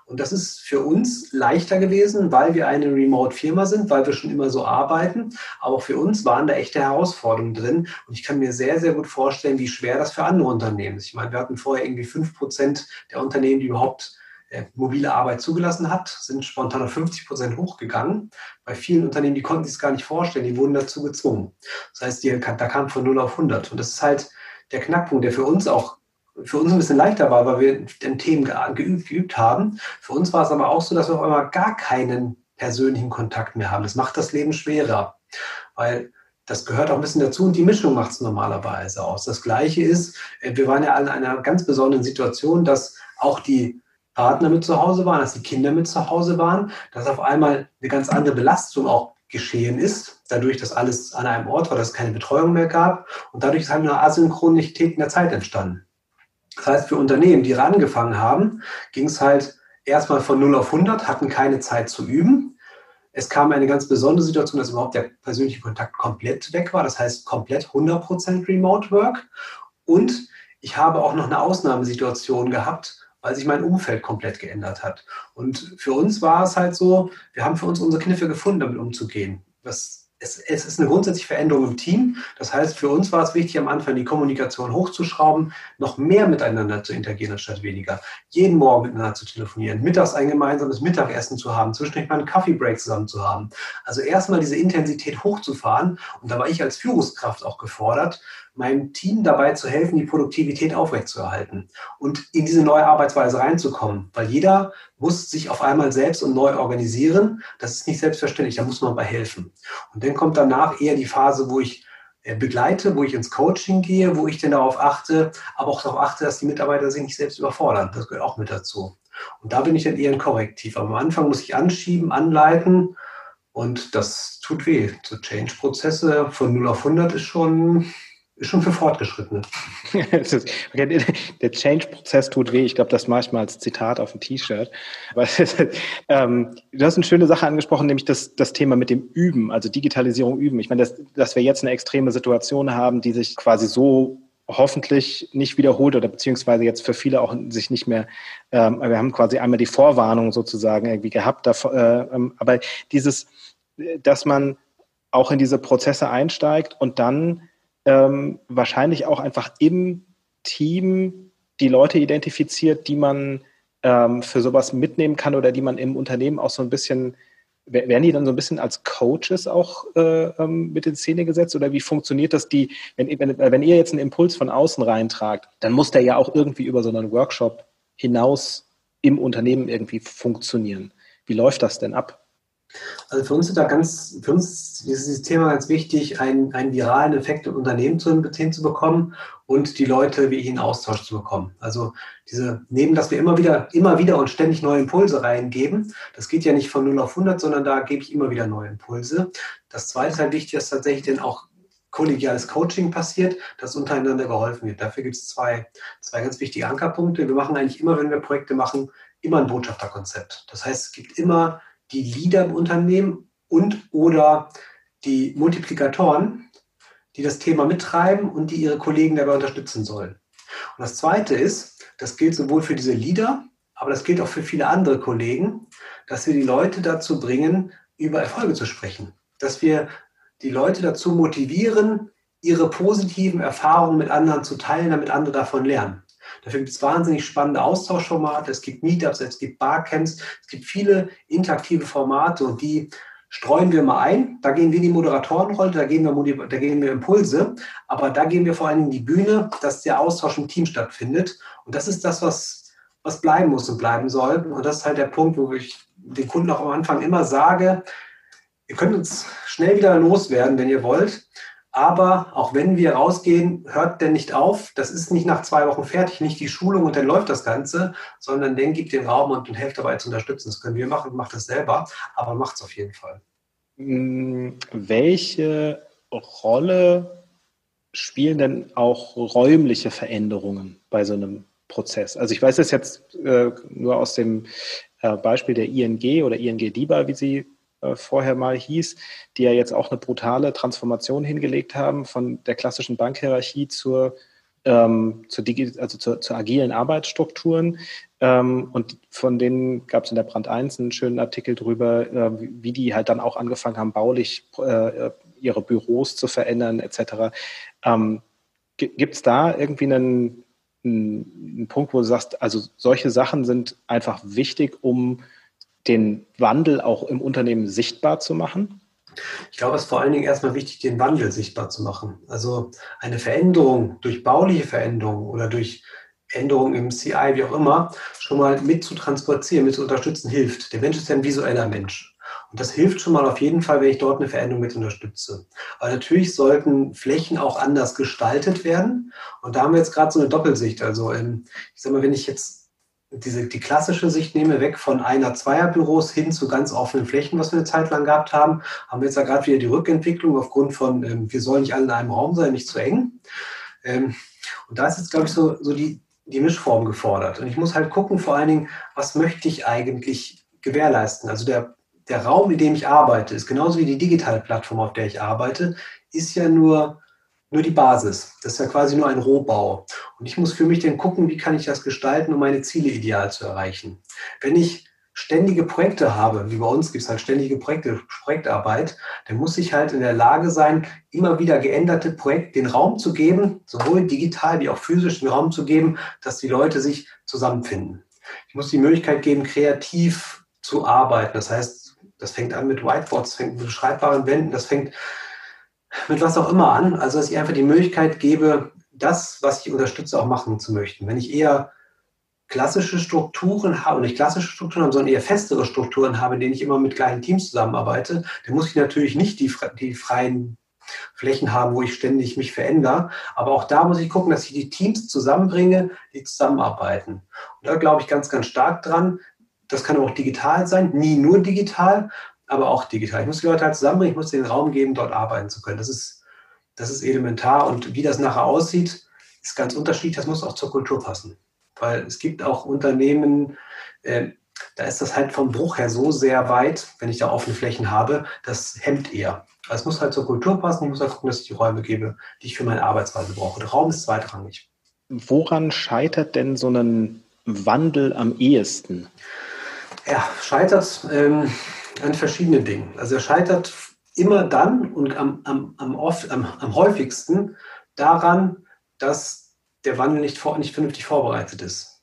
Und das ist für uns leichter gewesen, weil wir eine Remote-Firma sind, weil wir schon immer so arbeiten. Aber für uns waren da echte Herausforderungen drin. Und ich kann mir sehr, sehr gut vorstellen, wie schwer das für andere Unternehmen ist. Ich meine, wir hatten vorher irgendwie fünf Prozent der Unternehmen, die überhaupt äh, mobile Arbeit zugelassen hat, sind spontan auf 50 Prozent hochgegangen. Bei vielen Unternehmen, die konnten sich es gar nicht vorstellen, die wurden dazu gezwungen. Das heißt, die, da kam von 0 auf 100. Und das ist halt der Knackpunkt, der für uns auch für uns ein bisschen leichter war, weil wir den Themen geübt, geübt haben. Für uns war es aber auch so, dass wir auf einmal gar keinen persönlichen Kontakt mehr haben. Das macht das Leben schwerer, weil das gehört auch ein bisschen dazu und die Mischung macht es normalerweise aus. Das Gleiche ist, äh, wir waren ja alle in einer ganz besonderen Situation, dass auch die Partner mit zu Hause waren, dass die Kinder mit zu Hause waren, dass auf einmal eine ganz andere Belastung auch geschehen ist, dadurch, dass alles an einem Ort war, dass es keine Betreuung mehr gab und dadurch ist halt eine Asynchronität in der Zeit entstanden. Das heißt, für Unternehmen, die angefangen haben, ging es halt erstmal von 0 auf 100, hatten keine Zeit zu üben. Es kam eine ganz besondere Situation, dass überhaupt der persönliche Kontakt komplett weg war. Das heißt, komplett 100% Remote Work. Und ich habe auch noch eine Ausnahmesituation gehabt, weil sich mein Umfeld komplett geändert hat. Und für uns war es halt so, wir haben für uns unsere Kniffe gefunden, damit umzugehen. Das es, es, ist eine grundsätzliche Veränderung im Team. Das heißt, für uns war es wichtig, am Anfang die Kommunikation hochzuschrauben, noch mehr miteinander zu interagieren, anstatt weniger. Jeden Morgen miteinander zu telefonieren, mittags ein gemeinsames Mittagessen zu haben, zwischendurch mal einen Kaffee-Break zusammen zu haben. Also erstmal diese Intensität hochzufahren. Und da war ich als Führungskraft auch gefordert, meinem Team dabei zu helfen, die Produktivität aufrechtzuerhalten und in diese neue Arbeitsweise reinzukommen. Weil jeder muss sich auf einmal selbst und neu organisieren. Das ist nicht selbstverständlich, da muss man bei helfen. Und dann kommt danach eher die Phase, wo ich äh, begleite, wo ich ins Coaching gehe, wo ich dann darauf achte, aber auch darauf achte, dass die Mitarbeiter sich nicht selbst überfordern. Das gehört auch mit dazu. Und da bin ich dann eher ein Korrektiv. Aber am Anfang muss ich anschieben, anleiten und das tut weh. So Change-Prozesse von 0 auf 100 ist schon ist schon für Fortgeschrittene. der Change-Prozess tut weh. Ich glaube, das mache ich mal als Zitat auf ein T-Shirt. ähm, du hast eine schöne Sache angesprochen, nämlich das, das Thema mit dem Üben, also Digitalisierung üben. Ich meine, dass, dass wir jetzt eine extreme Situation haben, die sich quasi so hoffentlich nicht wiederholt oder beziehungsweise jetzt für viele auch sich nicht mehr, ähm, wir haben quasi einmal die Vorwarnung sozusagen irgendwie gehabt, davor, äh, ähm, aber dieses, dass man auch in diese Prozesse einsteigt und dann ähm, wahrscheinlich auch einfach im Team die Leute identifiziert, die man ähm, für sowas mitnehmen kann oder die man im Unternehmen auch so ein bisschen, werden die dann so ein bisschen als Coaches auch äh, ähm, mit in Szene gesetzt oder wie funktioniert das die, wenn, wenn, wenn ihr jetzt einen Impuls von außen reintragt, dann muss der ja auch irgendwie über so einen Workshop hinaus im Unternehmen irgendwie funktionieren. Wie läuft das denn ab? Also für uns ist da ganz, für uns ist dieses Thema ganz wichtig, einen, einen viralen Effekt im Unternehmen zu, hinzubekommen und die Leute wie in Austausch zu bekommen. Also diese, neben, dass wir immer wieder, immer wieder und ständig neue Impulse reingeben, das geht ja nicht von 0 auf 100, sondern da gebe ich immer wieder neue Impulse. Das zweite ist halt wichtig, dass tatsächlich dann auch kollegiales Coaching passiert, dass untereinander geholfen wird. Dafür gibt es zwei, zwei ganz wichtige Ankerpunkte. Wir machen eigentlich immer, wenn wir Projekte machen, immer ein Botschafterkonzept. Das heißt, es gibt immer die Leader im Unternehmen und oder die Multiplikatoren, die das Thema mittreiben und die ihre Kollegen dabei unterstützen sollen. Und das Zweite ist, das gilt sowohl für diese Leader, aber das gilt auch für viele andere Kollegen, dass wir die Leute dazu bringen, über Erfolge zu sprechen. Dass wir die Leute dazu motivieren, ihre positiven Erfahrungen mit anderen zu teilen, damit andere davon lernen. Dafür gibt es wahnsinnig spannende Austauschformate, es gibt Meetups, es gibt Barcamps, es gibt viele interaktive Formate und die streuen wir mal ein. Da gehen wir in die Moderatorenrolle, da gehen wir, da gehen wir Impulse, aber da gehen wir vor allem in die Bühne, dass der Austausch im Team stattfindet. Und das ist das, was, was bleiben muss und bleiben soll. Und das ist halt der Punkt, wo ich den Kunden auch am Anfang immer sage, ihr könnt uns schnell wieder loswerden, wenn ihr wollt. Aber auch wenn wir rausgehen, hört denn nicht auf. Das ist nicht nach zwei Wochen fertig, nicht die Schulung und dann läuft das Ganze, sondern dann gibt den Raum und, und helft dabei zu unterstützen. Das können wir machen, macht das selber, aber macht es auf jeden Fall. Hm, welche Rolle spielen denn auch räumliche Veränderungen bei so einem Prozess? Also ich weiß es jetzt äh, nur aus dem äh, Beispiel der ING oder ING DIBA, wie sie äh, vorher mal hieß, die ja jetzt auch eine brutale Transformation hingelegt haben von der klassischen Bankhierarchie zur, ähm, zur, also zur, zur agilen Arbeitsstrukturen. Ähm, und von denen gab es in der Brand 1 einen schönen Artikel drüber, äh, wie die halt dann auch angefangen haben, baulich äh, ihre Büros zu verändern, etc. Ähm, Gibt es da irgendwie einen, einen, einen Punkt, wo du sagst, also solche Sachen sind einfach wichtig, um den Wandel auch im Unternehmen sichtbar zu machen? Ich glaube, es ist vor allen Dingen erstmal wichtig, den Wandel sichtbar zu machen. Also eine Veränderung durch bauliche Veränderung oder durch Änderungen im CI, wie auch immer, schon mal mit zu transportieren, mit zu unterstützen, hilft. Der Mensch ist ja ein visueller Mensch. Und das hilft schon mal auf jeden Fall, wenn ich dort eine Veränderung mit unterstütze. Aber natürlich sollten Flächen auch anders gestaltet werden. Und da haben wir jetzt gerade so eine Doppelsicht. Also, ähm, ich sag mal, wenn ich jetzt diese, die klassische Sicht nehme, weg von einer Zweierbüros hin zu ganz offenen Flächen, was wir eine Zeit lang gehabt haben, haben wir jetzt ja gerade wieder die Rückentwicklung aufgrund von, ähm, wir sollen nicht alle in einem Raum sein, nicht zu eng. Ähm, und da ist jetzt, glaube ich, so, so die, die Mischform gefordert. Und ich muss halt gucken, vor allen Dingen, was möchte ich eigentlich gewährleisten? Also der, der Raum, in dem ich arbeite, ist genauso wie die digitale Plattform, auf der ich arbeite, ist ja nur nur die Basis. Das ist ja quasi nur ein Rohbau. Und ich muss für mich dann gucken, wie kann ich das gestalten, um meine Ziele ideal zu erreichen. Wenn ich ständige Projekte habe, wie bei uns gibt es halt ständige Projekte, Projektarbeit, dann muss ich halt in der Lage sein, immer wieder geänderte Projekte den Raum zu geben, sowohl digital wie auch physisch den Raum zu geben, dass die Leute sich zusammenfinden. Ich muss die Möglichkeit geben, kreativ zu arbeiten. Das heißt, das fängt an mit Whiteboards, fängt mit beschreibbaren Wänden, das fängt mit was auch immer an. Also, dass ich einfach die Möglichkeit gebe, das, was ich unterstütze, auch machen zu möchten. Wenn ich eher klassische Strukturen habe, nicht klassische Strukturen habe, sondern eher festere Strukturen habe, in denen ich immer mit kleinen Teams zusammenarbeite, dann muss ich natürlich nicht die, die freien Flächen haben, wo ich ständig mich verändere. Aber auch da muss ich gucken, dass ich die Teams zusammenbringe, die zusammenarbeiten. Und da glaube ich ganz, ganz stark dran. Das kann auch digital sein, nie nur digital, aber auch digital. Ich muss die Leute halt zusammenbringen, ich muss den Raum geben, dort arbeiten zu können. Das ist, das ist elementar. Und wie das nachher aussieht, ist ganz unterschiedlich. Das muss auch zur Kultur passen. Weil es gibt auch Unternehmen, äh, da ist das halt vom Bruch her so sehr weit, wenn ich da offene Flächen habe, das hemmt eher. Also es muss halt zur Kultur passen. Ich muss halt gucken, dass ich die Räume gebe, die ich für meine Arbeitsweise brauche. Der Raum ist zweitrangig. Woran scheitert denn so ein Wandel am ehesten? Ja, scheitert. Ähm, an verschiedenen Dingen. Also er scheitert immer dann und am, am, am, oft, am, am häufigsten daran, dass der Wandel nicht, vor, nicht vernünftig vorbereitet ist.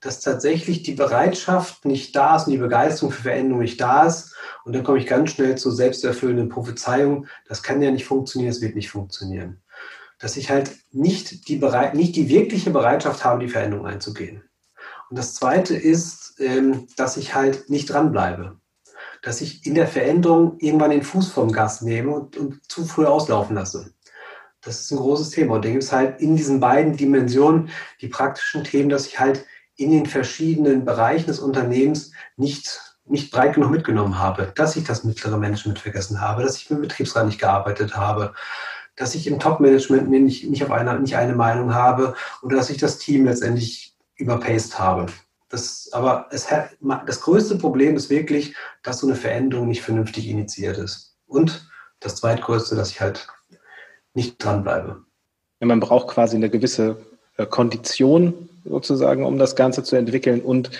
Dass tatsächlich die Bereitschaft nicht da ist und die Begeisterung für Veränderung nicht da ist. Und dann komme ich ganz schnell zu selbsterfüllenden Prophezeiungen. Das kann ja nicht funktionieren, es wird nicht funktionieren. Dass ich halt nicht die, Bereit nicht die wirkliche Bereitschaft habe, die Veränderung einzugehen. Und das Zweite ist, ähm, dass ich halt nicht dranbleibe dass ich in der Veränderung irgendwann den Fuß vom Gas nehme und, und zu früh auslaufen lasse. Das ist ein großes Thema. Und da gibt es halt in diesen beiden Dimensionen die praktischen Themen, dass ich halt in den verschiedenen Bereichen des Unternehmens nicht, nicht breit genug mitgenommen habe, dass ich das mittlere Management vergessen habe, dass ich mit dem Betriebsrat nicht gearbeitet habe, dass ich im Top-Management nicht, nicht, auf einer, nicht eine Meinung habe und dass ich das Team letztendlich überpaced habe. Das, aber es das größte Problem ist wirklich, dass so eine Veränderung nicht vernünftig initiiert ist. Und das zweitgrößte, dass ich halt nicht dranbleibe. Ja, man braucht quasi eine gewisse äh, Kondition sozusagen, um das Ganze zu entwickeln und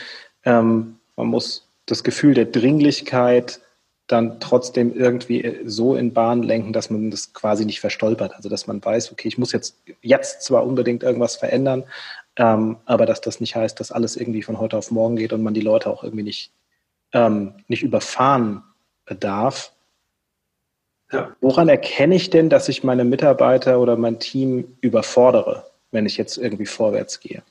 ähm, man muss das Gefühl der Dringlichkeit dann trotzdem irgendwie äh, so in Bahn lenken, dass man das quasi nicht verstolpert. Also dass man weiß, okay, ich muss jetzt, jetzt zwar unbedingt irgendwas verändern, ähm, aber dass das nicht heißt, dass alles irgendwie von heute auf morgen geht und man die Leute auch irgendwie nicht, ähm, nicht überfahren darf. Ja. Woran erkenne ich denn, dass ich meine Mitarbeiter oder mein Team überfordere, wenn ich jetzt irgendwie vorwärts gehe?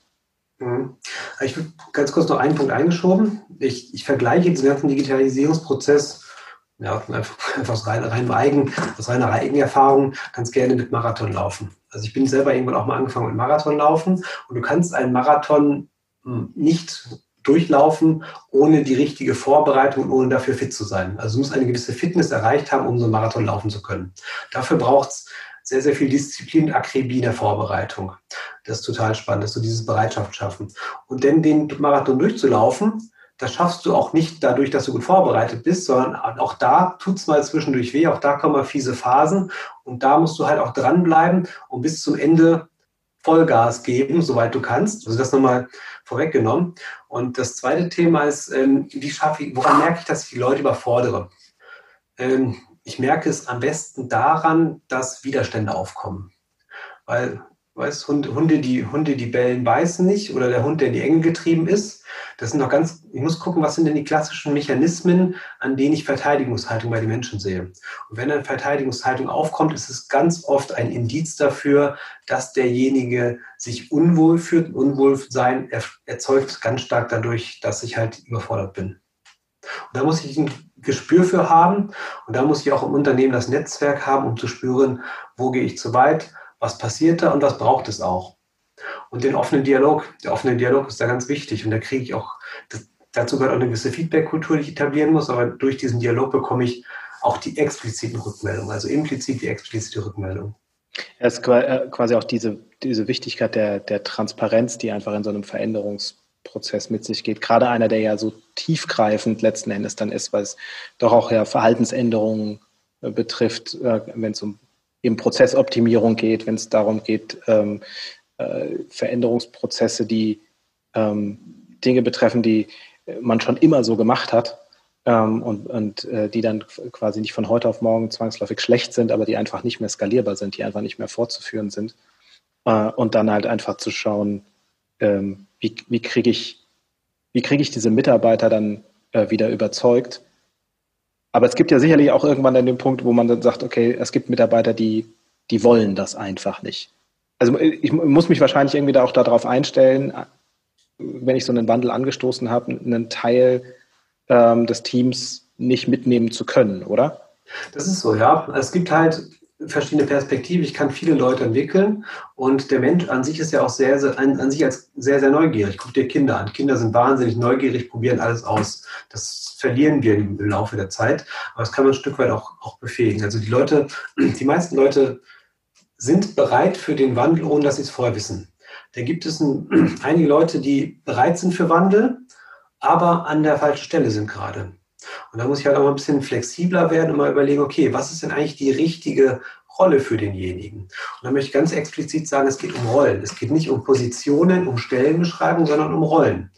Mhm. Ich würde ganz kurz noch einen Punkt eingeschoben. Ich, ich vergleiche diesen ganzen Digitalisierungsprozess ja, einfach, einfach aus, rein, rein eigen, aus reiner Eigenerfahrung ganz gerne mit Marathon laufen. Also ich bin selber irgendwann auch mal angefangen mit Marathon laufen und du kannst einen Marathon hm, nicht durchlaufen ohne die richtige Vorbereitung und ohne dafür fit zu sein. Also du musst eine gewisse Fitness erreicht haben, um so einen Marathon laufen zu können. Dafür braucht es sehr, sehr viel Disziplin und Akribie in der Vorbereitung. Das ist total spannend, dass du diese Bereitschaft schaffen. Und denn den Marathon durchzulaufen, das schaffst du auch nicht dadurch, dass du gut vorbereitet bist, sondern auch da tut es mal zwischendurch weh, auch da kommen mal fiese Phasen und da musst du halt auch dranbleiben und bis zum Ende Vollgas geben, soweit du kannst. Also das nochmal vorweggenommen. Und das zweite Thema ist, ähm, wie schaffe ich, woran merke ich, dass ich die Leute überfordere? Ähm, ich merke es am besten daran, dass Widerstände aufkommen. Weil Weißt, Hunde, die, Hunde, die bellen, beißen nicht oder der Hund, der in die Enge getrieben ist. Das sind noch ganz, ich muss gucken, was sind denn die klassischen Mechanismen, an denen ich Verteidigungshaltung bei den Menschen sehe. Und wenn eine Verteidigungshaltung aufkommt, ist es ganz oft ein Indiz dafür, dass derjenige sich unwohl fühlt. Unwohlsein erzeugt ganz stark dadurch, dass ich halt überfordert bin. Und da muss ich ein Gespür für haben und da muss ich auch im Unternehmen das Netzwerk haben, um zu spüren, wo gehe ich zu weit, was passiert da und was braucht es auch. Und den offenen Dialog, der offene Dialog ist da ganz wichtig und da kriege ich auch, das, dazu gehört auch eine gewisse Feedback-Kultur, die ich etablieren muss, aber durch diesen Dialog bekomme ich auch die expliziten Rückmeldungen, also implizit die explizite Rückmeldung. Es ist äh, quasi auch diese, diese Wichtigkeit der, der Transparenz, die einfach in so einem Veränderungsprozess mit sich geht. Gerade einer, der ja so tiefgreifend letzten Endes dann ist, weil es doch auch ja Verhaltensänderungen äh, betrifft, äh, wenn es um eben Prozessoptimierung geht, wenn es darum geht, ähm, äh, Veränderungsprozesse, die ähm, Dinge betreffen, die man schon immer so gemacht hat ähm, und, und äh, die dann quasi nicht von heute auf morgen zwangsläufig schlecht sind, aber die einfach nicht mehr skalierbar sind, die einfach nicht mehr fortzuführen sind. Äh, und dann halt einfach zu schauen, ähm, wie, wie kriege ich, wie kriege ich diese Mitarbeiter dann äh, wieder überzeugt, aber es gibt ja sicherlich auch irgendwann dann den Punkt, wo man dann sagt, okay, es gibt Mitarbeiter, die, die wollen das einfach nicht. Also ich muss mich wahrscheinlich irgendwie da auch darauf einstellen, wenn ich so einen Wandel angestoßen habe, einen Teil ähm, des Teams nicht mitnehmen zu können, oder? Das ist so, ja. Es gibt halt verschiedene Perspektiven. Ich kann viele Leute entwickeln und der Mensch an sich ist ja auch sehr, sehr an, an sich als sehr, sehr neugierig. Guck dir Kinder an. Kinder sind wahnsinnig neugierig, probieren alles aus. Das verlieren wir im Laufe der Zeit, aber das kann man ein Stück weit auch, auch befähigen. Also die Leute, die meisten Leute sind bereit für den Wandel, ohne dass sie es vorher wissen. Da gibt es ein, einige Leute, die bereit sind für Wandel, aber an der falschen Stelle sind gerade. Und da muss ich halt auch mal ein bisschen flexibler werden und mal überlegen, okay, was ist denn eigentlich die richtige Rolle für denjenigen? Und da möchte ich ganz explizit sagen, es geht um Rollen. Es geht nicht um Positionen, um Stellenbeschreibung, sondern um Rollen.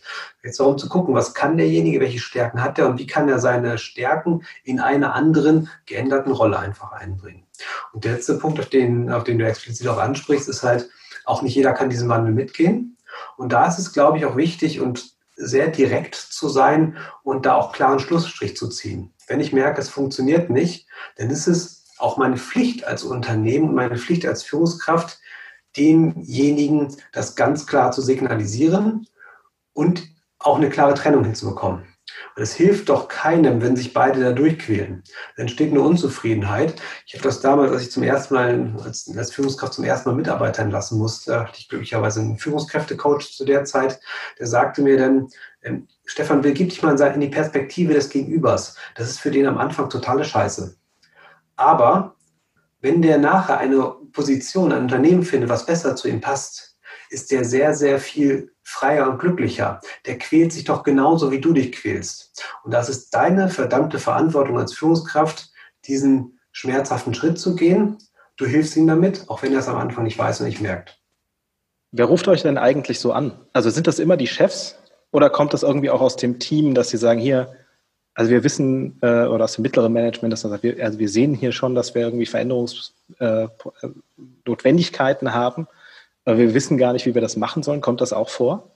Jetzt darum zu gucken, was kann derjenige, welche Stärken hat er und wie kann er seine Stärken in einer anderen geänderten Rolle einfach einbringen. Und der letzte Punkt, auf den, auf den du explizit auch ansprichst, ist halt, auch nicht jeder kann diesen Wandel mitgehen. Und da ist es, glaube ich, auch wichtig und sehr direkt zu sein und da auch klaren Schlussstrich zu ziehen. Wenn ich merke, es funktioniert nicht, dann ist es auch meine Pflicht als Unternehmen und meine Pflicht als Führungskraft, denjenigen das ganz klar zu signalisieren und auch eine klare Trennung hinzubekommen. Es hilft doch keinem, wenn sich beide da durchquälen. Dann entsteht eine Unzufriedenheit. Ich habe das damals, als ich zum ersten Mal als, als Führungskraft zum ersten Mal Mitarbeitern lassen musste, hatte ich glücklicherweise einen Führungskräftecoach zu der Zeit, der sagte mir dann, ähm, Stefan, begib dich mal in die Perspektive des Gegenübers. Das ist für den am Anfang totale Scheiße. Aber wenn der nachher eine Position, ein Unternehmen findet, was besser zu ihm passt, ist der sehr, sehr viel freier und glücklicher. Der quält sich doch genauso, wie du dich quälst. Und das ist deine verdammte Verantwortung als Führungskraft, diesen schmerzhaften Schritt zu gehen. Du hilfst ihm damit, auch wenn er es am Anfang nicht weiß und nicht merkt. Wer ruft euch denn eigentlich so an? Also sind das immer die Chefs oder kommt das irgendwie auch aus dem Team, dass sie sagen, hier, also wir wissen, äh, oder aus dem mittleren Management, dass das, wir, also wir sehen hier schon, dass wir irgendwie Veränderungsnotwendigkeiten äh, haben, aber wir wissen gar nicht, wie wir das machen sollen. Kommt das auch vor?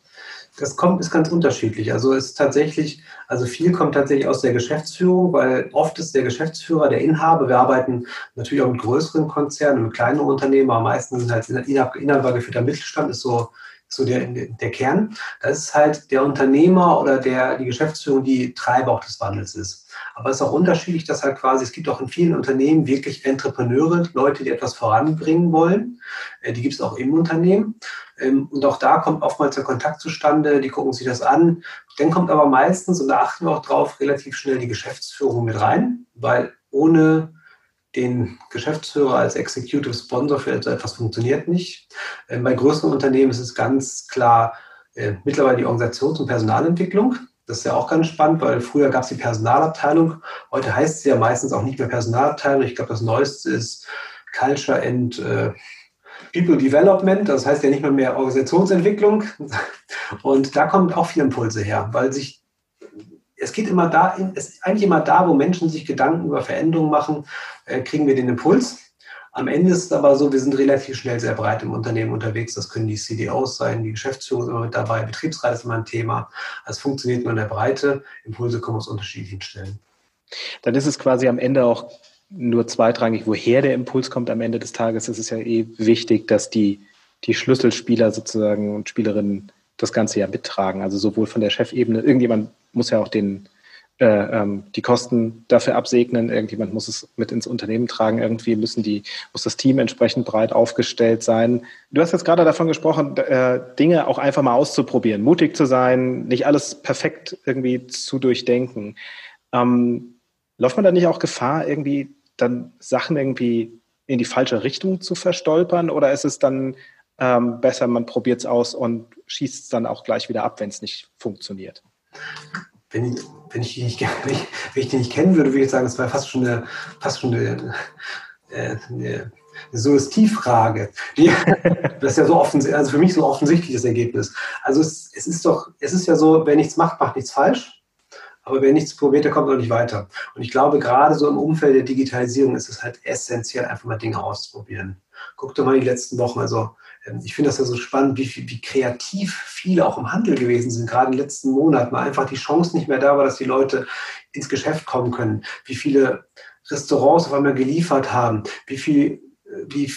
Das kommt, ist ganz unterschiedlich. Also ist tatsächlich, also viel kommt tatsächlich aus der Geschäftsführung, weil oft ist der Geschäftsführer der Inhaber. Wir arbeiten natürlich auch mit größeren Konzernen, mit kleineren Unternehmen, aber meistens sind halt Inhaber geführter Mittelstand ist so so der, der Kern. Das ist halt der Unternehmer oder der, die Geschäftsführung, die Treiber auch des Wandels ist. Aber es ist auch unterschiedlich, dass halt quasi, es gibt auch in vielen Unternehmen wirklich Entrepreneure, Leute, die etwas voranbringen wollen. Äh, die gibt es auch im Unternehmen. Ähm, und auch da kommt oftmals der Kontakt zustande, die gucken sich das an. Dann kommt aber meistens, und da achten wir auch drauf, relativ schnell die Geschäftsführung mit rein, weil ohne den Geschäftsführer als Executive Sponsor für etwas funktioniert nicht. Ähm, bei größeren Unternehmen ist es ganz klar äh, mittlerweile die Organisations- und Personalentwicklung. Das ist ja auch ganz spannend, weil früher gab es die Personalabteilung. Heute heißt sie ja meistens auch nicht mehr Personalabteilung. Ich glaube, das Neueste ist Culture and äh, People Development. Das heißt ja nicht mehr mehr Organisationsentwicklung. Und da kommen auch viele Impulse her, weil sich es geht immer da, es ist eigentlich immer da, wo Menschen sich Gedanken über Veränderungen machen, äh, kriegen wir den Impuls. Am Ende ist es aber so, wir sind relativ schnell sehr breit im Unternehmen unterwegs. Das können die CDOs sein, die Geschäftsführung ist immer mit dabei, Betriebsrat ist immer ein Thema. Es funktioniert nur in der Breite. Impulse kommen aus unterschiedlichen Stellen. Dann ist es quasi am Ende auch nur zweitrangig, woher der Impuls kommt am Ende des Tages. Es ist ja eh wichtig, dass die, die Schlüsselspieler sozusagen und Spielerinnen das Ganze ja mittragen. Also sowohl von der Chefebene, irgendjemand muss ja auch den, äh, ähm, die Kosten dafür absegnen, irgendjemand muss es mit ins Unternehmen tragen, irgendwie müssen die, muss das Team entsprechend breit aufgestellt sein. Du hast jetzt gerade davon gesprochen, äh, Dinge auch einfach mal auszuprobieren, mutig zu sein, nicht alles perfekt irgendwie zu durchdenken. Ähm, läuft man da nicht auch Gefahr, irgendwie dann Sachen irgendwie in die falsche Richtung zu verstolpern oder ist es dann ähm, besser, man probiert es aus und schießt es dann auch gleich wieder ab, wenn es nicht funktioniert? Wenn ich, wenn, ich nicht, wenn, ich, wenn ich den nicht kennen würde, würde ich sagen, das war fast schon eine, fast schon eine, äh, eine, eine Suggestivfrage. das ist ja so offensichtlich, also für mich so offensichtlich das Ergebnis. Also es, es ist doch, es ist ja so, wer nichts macht, macht nichts falsch. Aber wer nichts probiert, der kommt auch nicht weiter. Und ich glaube, gerade so im Umfeld der Digitalisierung ist es halt essentiell, einfach mal Dinge auszuprobieren. Guck doch mal die letzten Wochen. Also ich finde das ja so spannend, wie, wie kreativ viele auch im Handel gewesen sind, gerade den letzten Monaten. Einfach die Chance nicht mehr da war, dass die Leute ins Geschäft kommen können. Wie viele Restaurants auf einmal geliefert haben, wie viel, äh, wie,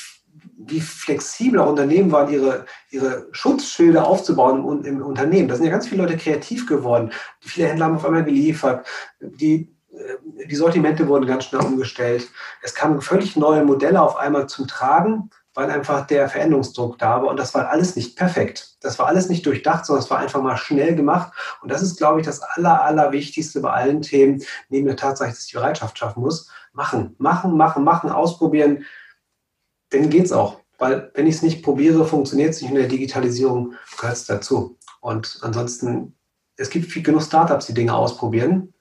wie flexibel auch Unternehmen waren, ihre, ihre Schutzschilder aufzubauen im, im Unternehmen. Da sind ja ganz viele Leute kreativ geworden. Viele Händler haben auf einmal geliefert. Die äh, die Sortimente wurden ganz schnell umgestellt. Es kamen völlig neue Modelle auf einmal zum Tragen weil einfach der Veränderungsdruck da war und das war alles nicht perfekt. Das war alles nicht durchdacht, sondern es war einfach mal schnell gemacht und das ist, glaube ich, das Aller, Allerwichtigste bei allen Themen, neben der Tatsache, dass ich die Bereitschaft schaffen muss. Machen, machen, machen, machen, ausprobieren, dann es auch. Weil wenn ich es nicht probiere, funktioniert es nicht. In der Digitalisierung gehört es dazu. Und ansonsten, es gibt viel genug Startups, die Dinge ausprobieren.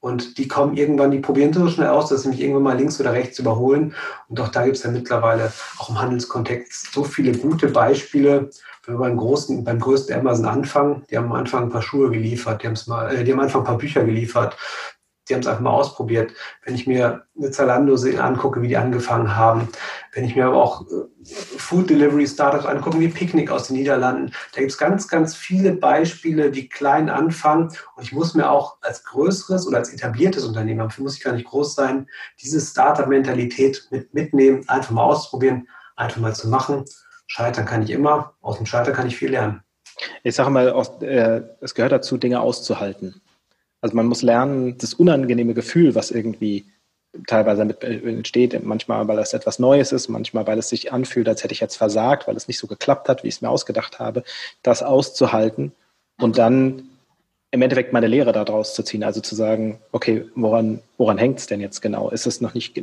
Und die kommen irgendwann, die probieren so schnell aus, dass sie mich irgendwann mal links oder rechts überholen. Und auch da gibt es ja mittlerweile auch im Handelskontext so viele gute Beispiele. Wenn wir beim, großen, beim größten Amazon anfangen, die haben am Anfang ein paar Schuhe geliefert, die, mal, äh, die haben am Anfang ein paar Bücher geliefert, die haben es einfach mal ausprobiert. Wenn ich mir eine Zalando angucke, wie die angefangen haben, wenn ich mir aber auch äh, Food Delivery Startups angucke, wie Picknick aus den Niederlanden, da gibt es ganz, ganz viele Beispiele, die klein anfangen. Und ich muss mir auch als größeres oder als etabliertes Unternehmen, dafür muss ich gar nicht groß sein, diese Startup-Mentalität mit, mitnehmen, einfach mal auszuprobieren, einfach mal zu machen. Scheitern kann ich immer, aus dem Scheitern kann ich viel lernen. Ich sage mal, äh, es gehört dazu, Dinge auszuhalten. Also man muss lernen, das unangenehme Gefühl, was irgendwie teilweise damit entsteht, manchmal weil es etwas Neues ist, manchmal weil es sich anfühlt, als hätte ich jetzt versagt, weil es nicht so geklappt hat, wie ich es mir ausgedacht habe, das auszuhalten und dann im Endeffekt meine Lehre daraus zu ziehen, also zu sagen, okay, woran, woran hängt es denn jetzt genau? Ist es noch nicht,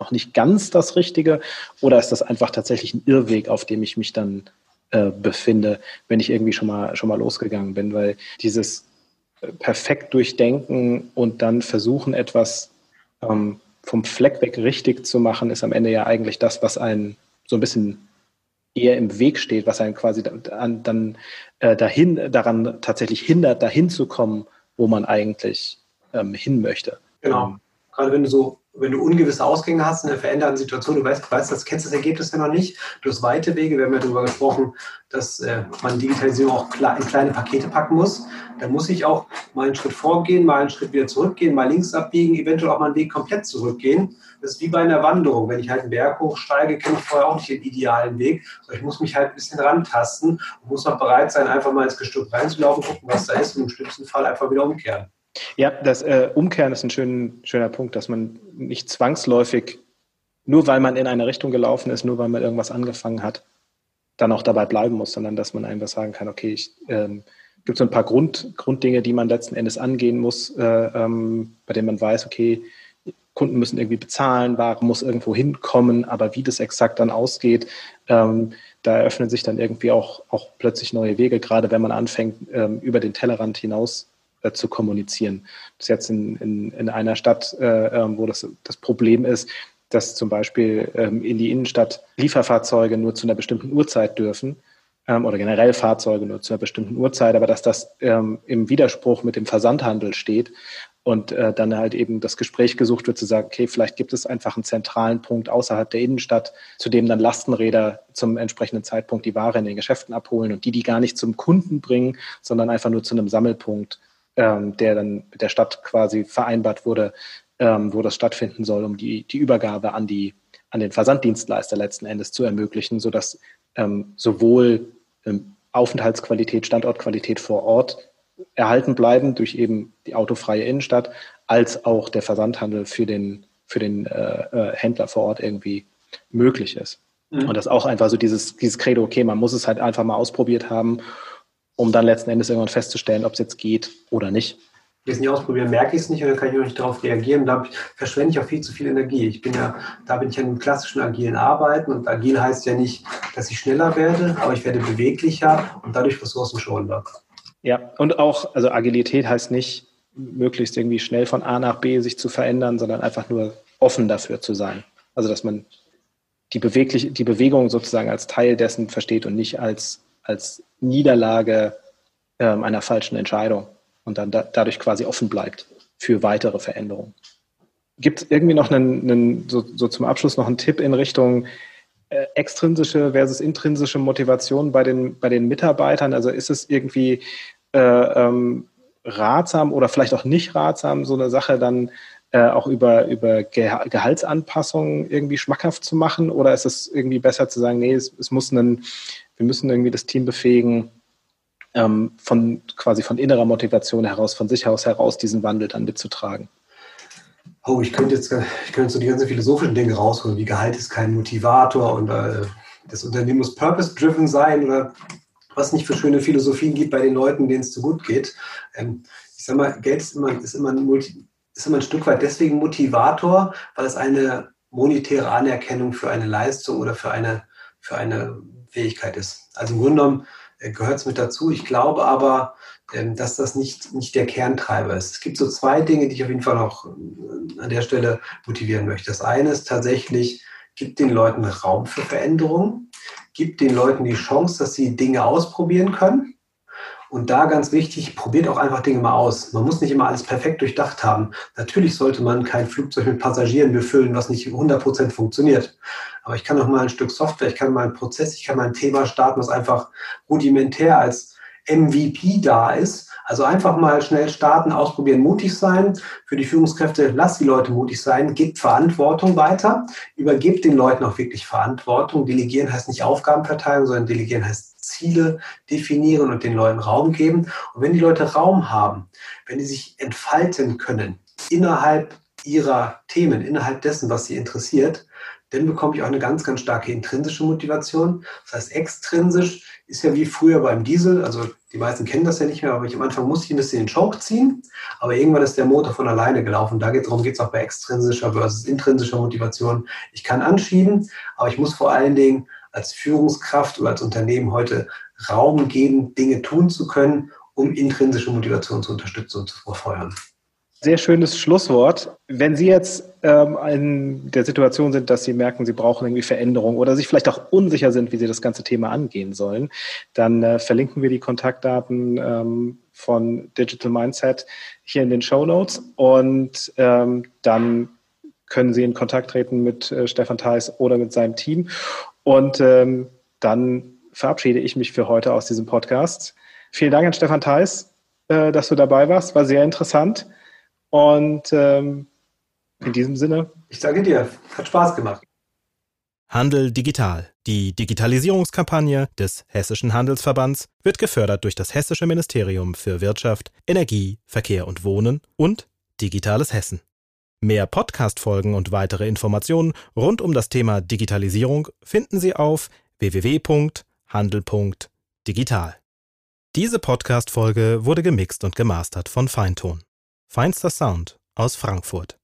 noch nicht ganz das Richtige oder ist das einfach tatsächlich ein Irrweg, auf dem ich mich dann äh, befinde, wenn ich irgendwie schon mal, schon mal losgegangen bin? Weil dieses äh, perfekt durchdenken und dann versuchen, etwas ähm, vom Fleck weg richtig zu machen, ist am Ende ja eigentlich das, was einen so ein bisschen eher im Weg steht, was einen quasi dann, dann äh, dahin, daran tatsächlich hindert, dahin zu kommen, wo man eigentlich ähm, hin möchte. Genau. Gerade wenn du so wenn du ungewisse Ausgänge hast in einer veränderten Situation, du weißt, du weißt das kennst das Ergebnis ja noch nicht, du hast weite Wege, wir haben ja darüber gesprochen, dass äh, man Digitalisierung auch in kleine Pakete packen muss. Da muss ich auch mal einen Schritt vorgehen, mal einen Schritt wieder zurückgehen, mal links abbiegen, eventuell auch mal einen Weg komplett zurückgehen. Das ist wie bei einer Wanderung. Wenn ich halt einen Berg hochsteige, kenne ich vorher auch nicht den idealen Weg. ich muss mich halt ein bisschen rantasten und muss auch bereit sein, einfach mal ins Gestück reinzulaufen, gucken, was da ist und im schlimmsten Fall einfach wieder umkehren. Ja, das äh, Umkehren ist ein schön, schöner Punkt, dass man nicht zwangsläufig, nur weil man in eine Richtung gelaufen ist, nur weil man irgendwas angefangen hat, dann auch dabei bleiben muss, sondern dass man einfach sagen kann, okay, ich ähm, gibt so ein paar Grund, Grunddinge, die man letzten Endes angehen muss, äh, ähm, bei denen man weiß, okay, Kunden müssen irgendwie bezahlen, Ware muss irgendwo hinkommen, aber wie das exakt dann ausgeht, ähm, da eröffnen sich dann irgendwie auch, auch plötzlich neue Wege, gerade wenn man anfängt, ähm, über den Tellerrand hinaus äh, zu kommunizieren. Das ist jetzt in, in, in einer Stadt, äh, ähm, wo das, das Problem ist, dass zum Beispiel ähm, in die Innenstadt Lieferfahrzeuge nur zu einer bestimmten Uhrzeit dürfen ähm, oder generell Fahrzeuge nur zu einer bestimmten Uhrzeit, aber dass das ähm, im Widerspruch mit dem Versandhandel steht und äh, dann halt eben das Gespräch gesucht wird, zu sagen, okay, vielleicht gibt es einfach einen zentralen Punkt außerhalb der Innenstadt, zu dem dann Lastenräder zum entsprechenden Zeitpunkt die Ware in den Geschäften abholen und die die gar nicht zum Kunden bringen, sondern einfach nur zu einem Sammelpunkt ähm, der dann mit der Stadt quasi vereinbart wurde, ähm, wo das stattfinden soll, um die, die Übergabe an, die, an den Versanddienstleister letzten Endes zu ermöglichen, sodass ähm, sowohl ähm, Aufenthaltsqualität, Standortqualität vor Ort erhalten bleiben durch eben die autofreie Innenstadt, als auch der Versandhandel für den, für den äh, äh, Händler vor Ort irgendwie möglich ist. Mhm. Und das auch einfach so dieses, dieses Credo, okay, man muss es halt einfach mal ausprobiert haben um dann letzten Endes irgendwann festzustellen, ob es jetzt geht oder nicht. Wenn ich es nicht ausprobieren, merke ich es nicht und dann kann ich auch nicht darauf reagieren. Da verschwende ich auch viel zu viel Energie. Ich bin ja, da bin ich ja im klassischen agilen Arbeiten und agil heißt ja nicht, dass ich schneller werde, aber ich werde beweglicher und dadurch ressourcenschonender. Ja, und auch, also Agilität heißt nicht, möglichst irgendwie schnell von A nach B sich zu verändern, sondern einfach nur offen dafür zu sein. Also dass man die, beweglich, die Bewegung sozusagen als Teil dessen versteht und nicht als als Niederlage ähm, einer falschen Entscheidung und dann da, dadurch quasi offen bleibt für weitere Veränderungen. Gibt es irgendwie noch einen, einen so, so, zum Abschluss noch einen Tipp in Richtung äh, extrinsische versus intrinsische Motivation bei den, bei den Mitarbeitern? Also ist es irgendwie äh, ähm, ratsam oder vielleicht auch nicht ratsam, so eine Sache dann äh, auch über, über Gehaltsanpassungen irgendwie schmackhaft zu machen? Oder ist es irgendwie besser zu sagen, nee, es, es muss einen wir müssen irgendwie das Team befähigen, ähm, von quasi von innerer Motivation heraus, von sich aus heraus diesen Wandel dann mitzutragen. Oh, ich könnte jetzt, ich könnte so die ganzen philosophischen Dinge rausholen, wie Gehalt ist kein Motivator und äh, das Unternehmen muss purpose-driven sein oder was nicht für schöne Philosophien gibt bei den Leuten, denen es zu gut geht. Ähm, ich sage mal, Geld ist immer, ist, immer ein Multi, ist immer ein Stück weit deswegen Motivator, weil es eine monetäre Anerkennung für eine Leistung oder für eine, für eine Fähigkeit ist. Also im Grunde genommen äh, gehört es mit dazu. Ich glaube aber, ähm, dass das nicht, nicht der Kerntreiber ist. Es gibt so zwei Dinge, die ich auf jeden Fall noch äh, an der Stelle motivieren möchte. Das eine ist tatsächlich, gibt den Leuten Raum für Veränderungen, gibt den Leuten die Chance, dass sie Dinge ausprobieren können und da ganz wichtig, probiert auch einfach Dinge mal aus. Man muss nicht immer alles perfekt durchdacht haben. Natürlich sollte man kein Flugzeug mit Passagieren befüllen, was nicht 100% funktioniert. Aber ich kann auch mal ein Stück Software, ich kann mal einen Prozess, ich kann mal ein Thema starten, was einfach rudimentär als MVP da ist. Also einfach mal schnell starten, ausprobieren, mutig sein. Für die Führungskräfte, lasst die Leute mutig sein, gebt Verantwortung weiter, übergebt den Leuten auch wirklich Verantwortung. Delegieren heißt nicht Aufgabenverteilung, sondern delegieren heißt Ziele definieren und den Leuten Raum geben. Und wenn die Leute Raum haben, wenn die sich entfalten können innerhalb ihrer Themen, innerhalb dessen, was sie interessiert, dann bekomme ich auch eine ganz, ganz starke intrinsische Motivation. Das heißt, extrinsisch ist ja wie früher beim Diesel, also die meisten kennen das ja nicht mehr, aber ich am Anfang musste ich ein bisschen den Choke ziehen, aber irgendwann ist der Motor von alleine gelaufen. Da geht, darum geht es auch bei extrinsischer versus intrinsischer Motivation. Ich kann anschieben, aber ich muss vor allen Dingen als Führungskraft oder als Unternehmen heute Raum geben, Dinge tun zu können, um intrinsische Motivation zu unterstützen und zu verfeuern. Sehr schönes Schlusswort. Wenn Sie jetzt ähm, in der Situation sind, dass Sie merken, Sie brauchen irgendwie Veränderung oder sich vielleicht auch unsicher sind, wie Sie das ganze Thema angehen sollen, dann äh, verlinken wir die Kontaktdaten ähm, von Digital Mindset hier in den Show Notes und ähm, dann können Sie in Kontakt treten mit äh, Stefan Theis oder mit seinem Team. Und ähm, dann verabschiede ich mich für heute aus diesem Podcast. Vielen Dank an Stefan Theis, äh, dass du dabei warst. War sehr interessant. Und ähm, in diesem Sinne. Ich danke dir. Hat Spaß gemacht. Handel digital. Die Digitalisierungskampagne des Hessischen Handelsverbands wird gefördert durch das Hessische Ministerium für Wirtschaft, Energie, Verkehr und Wohnen und Digitales Hessen. Mehr Podcast-Folgen und weitere Informationen rund um das Thema Digitalisierung finden Sie auf www.handel.digital. Diese Podcast-Folge wurde gemixt und gemastert von Feinton. Feinster Sound aus Frankfurt.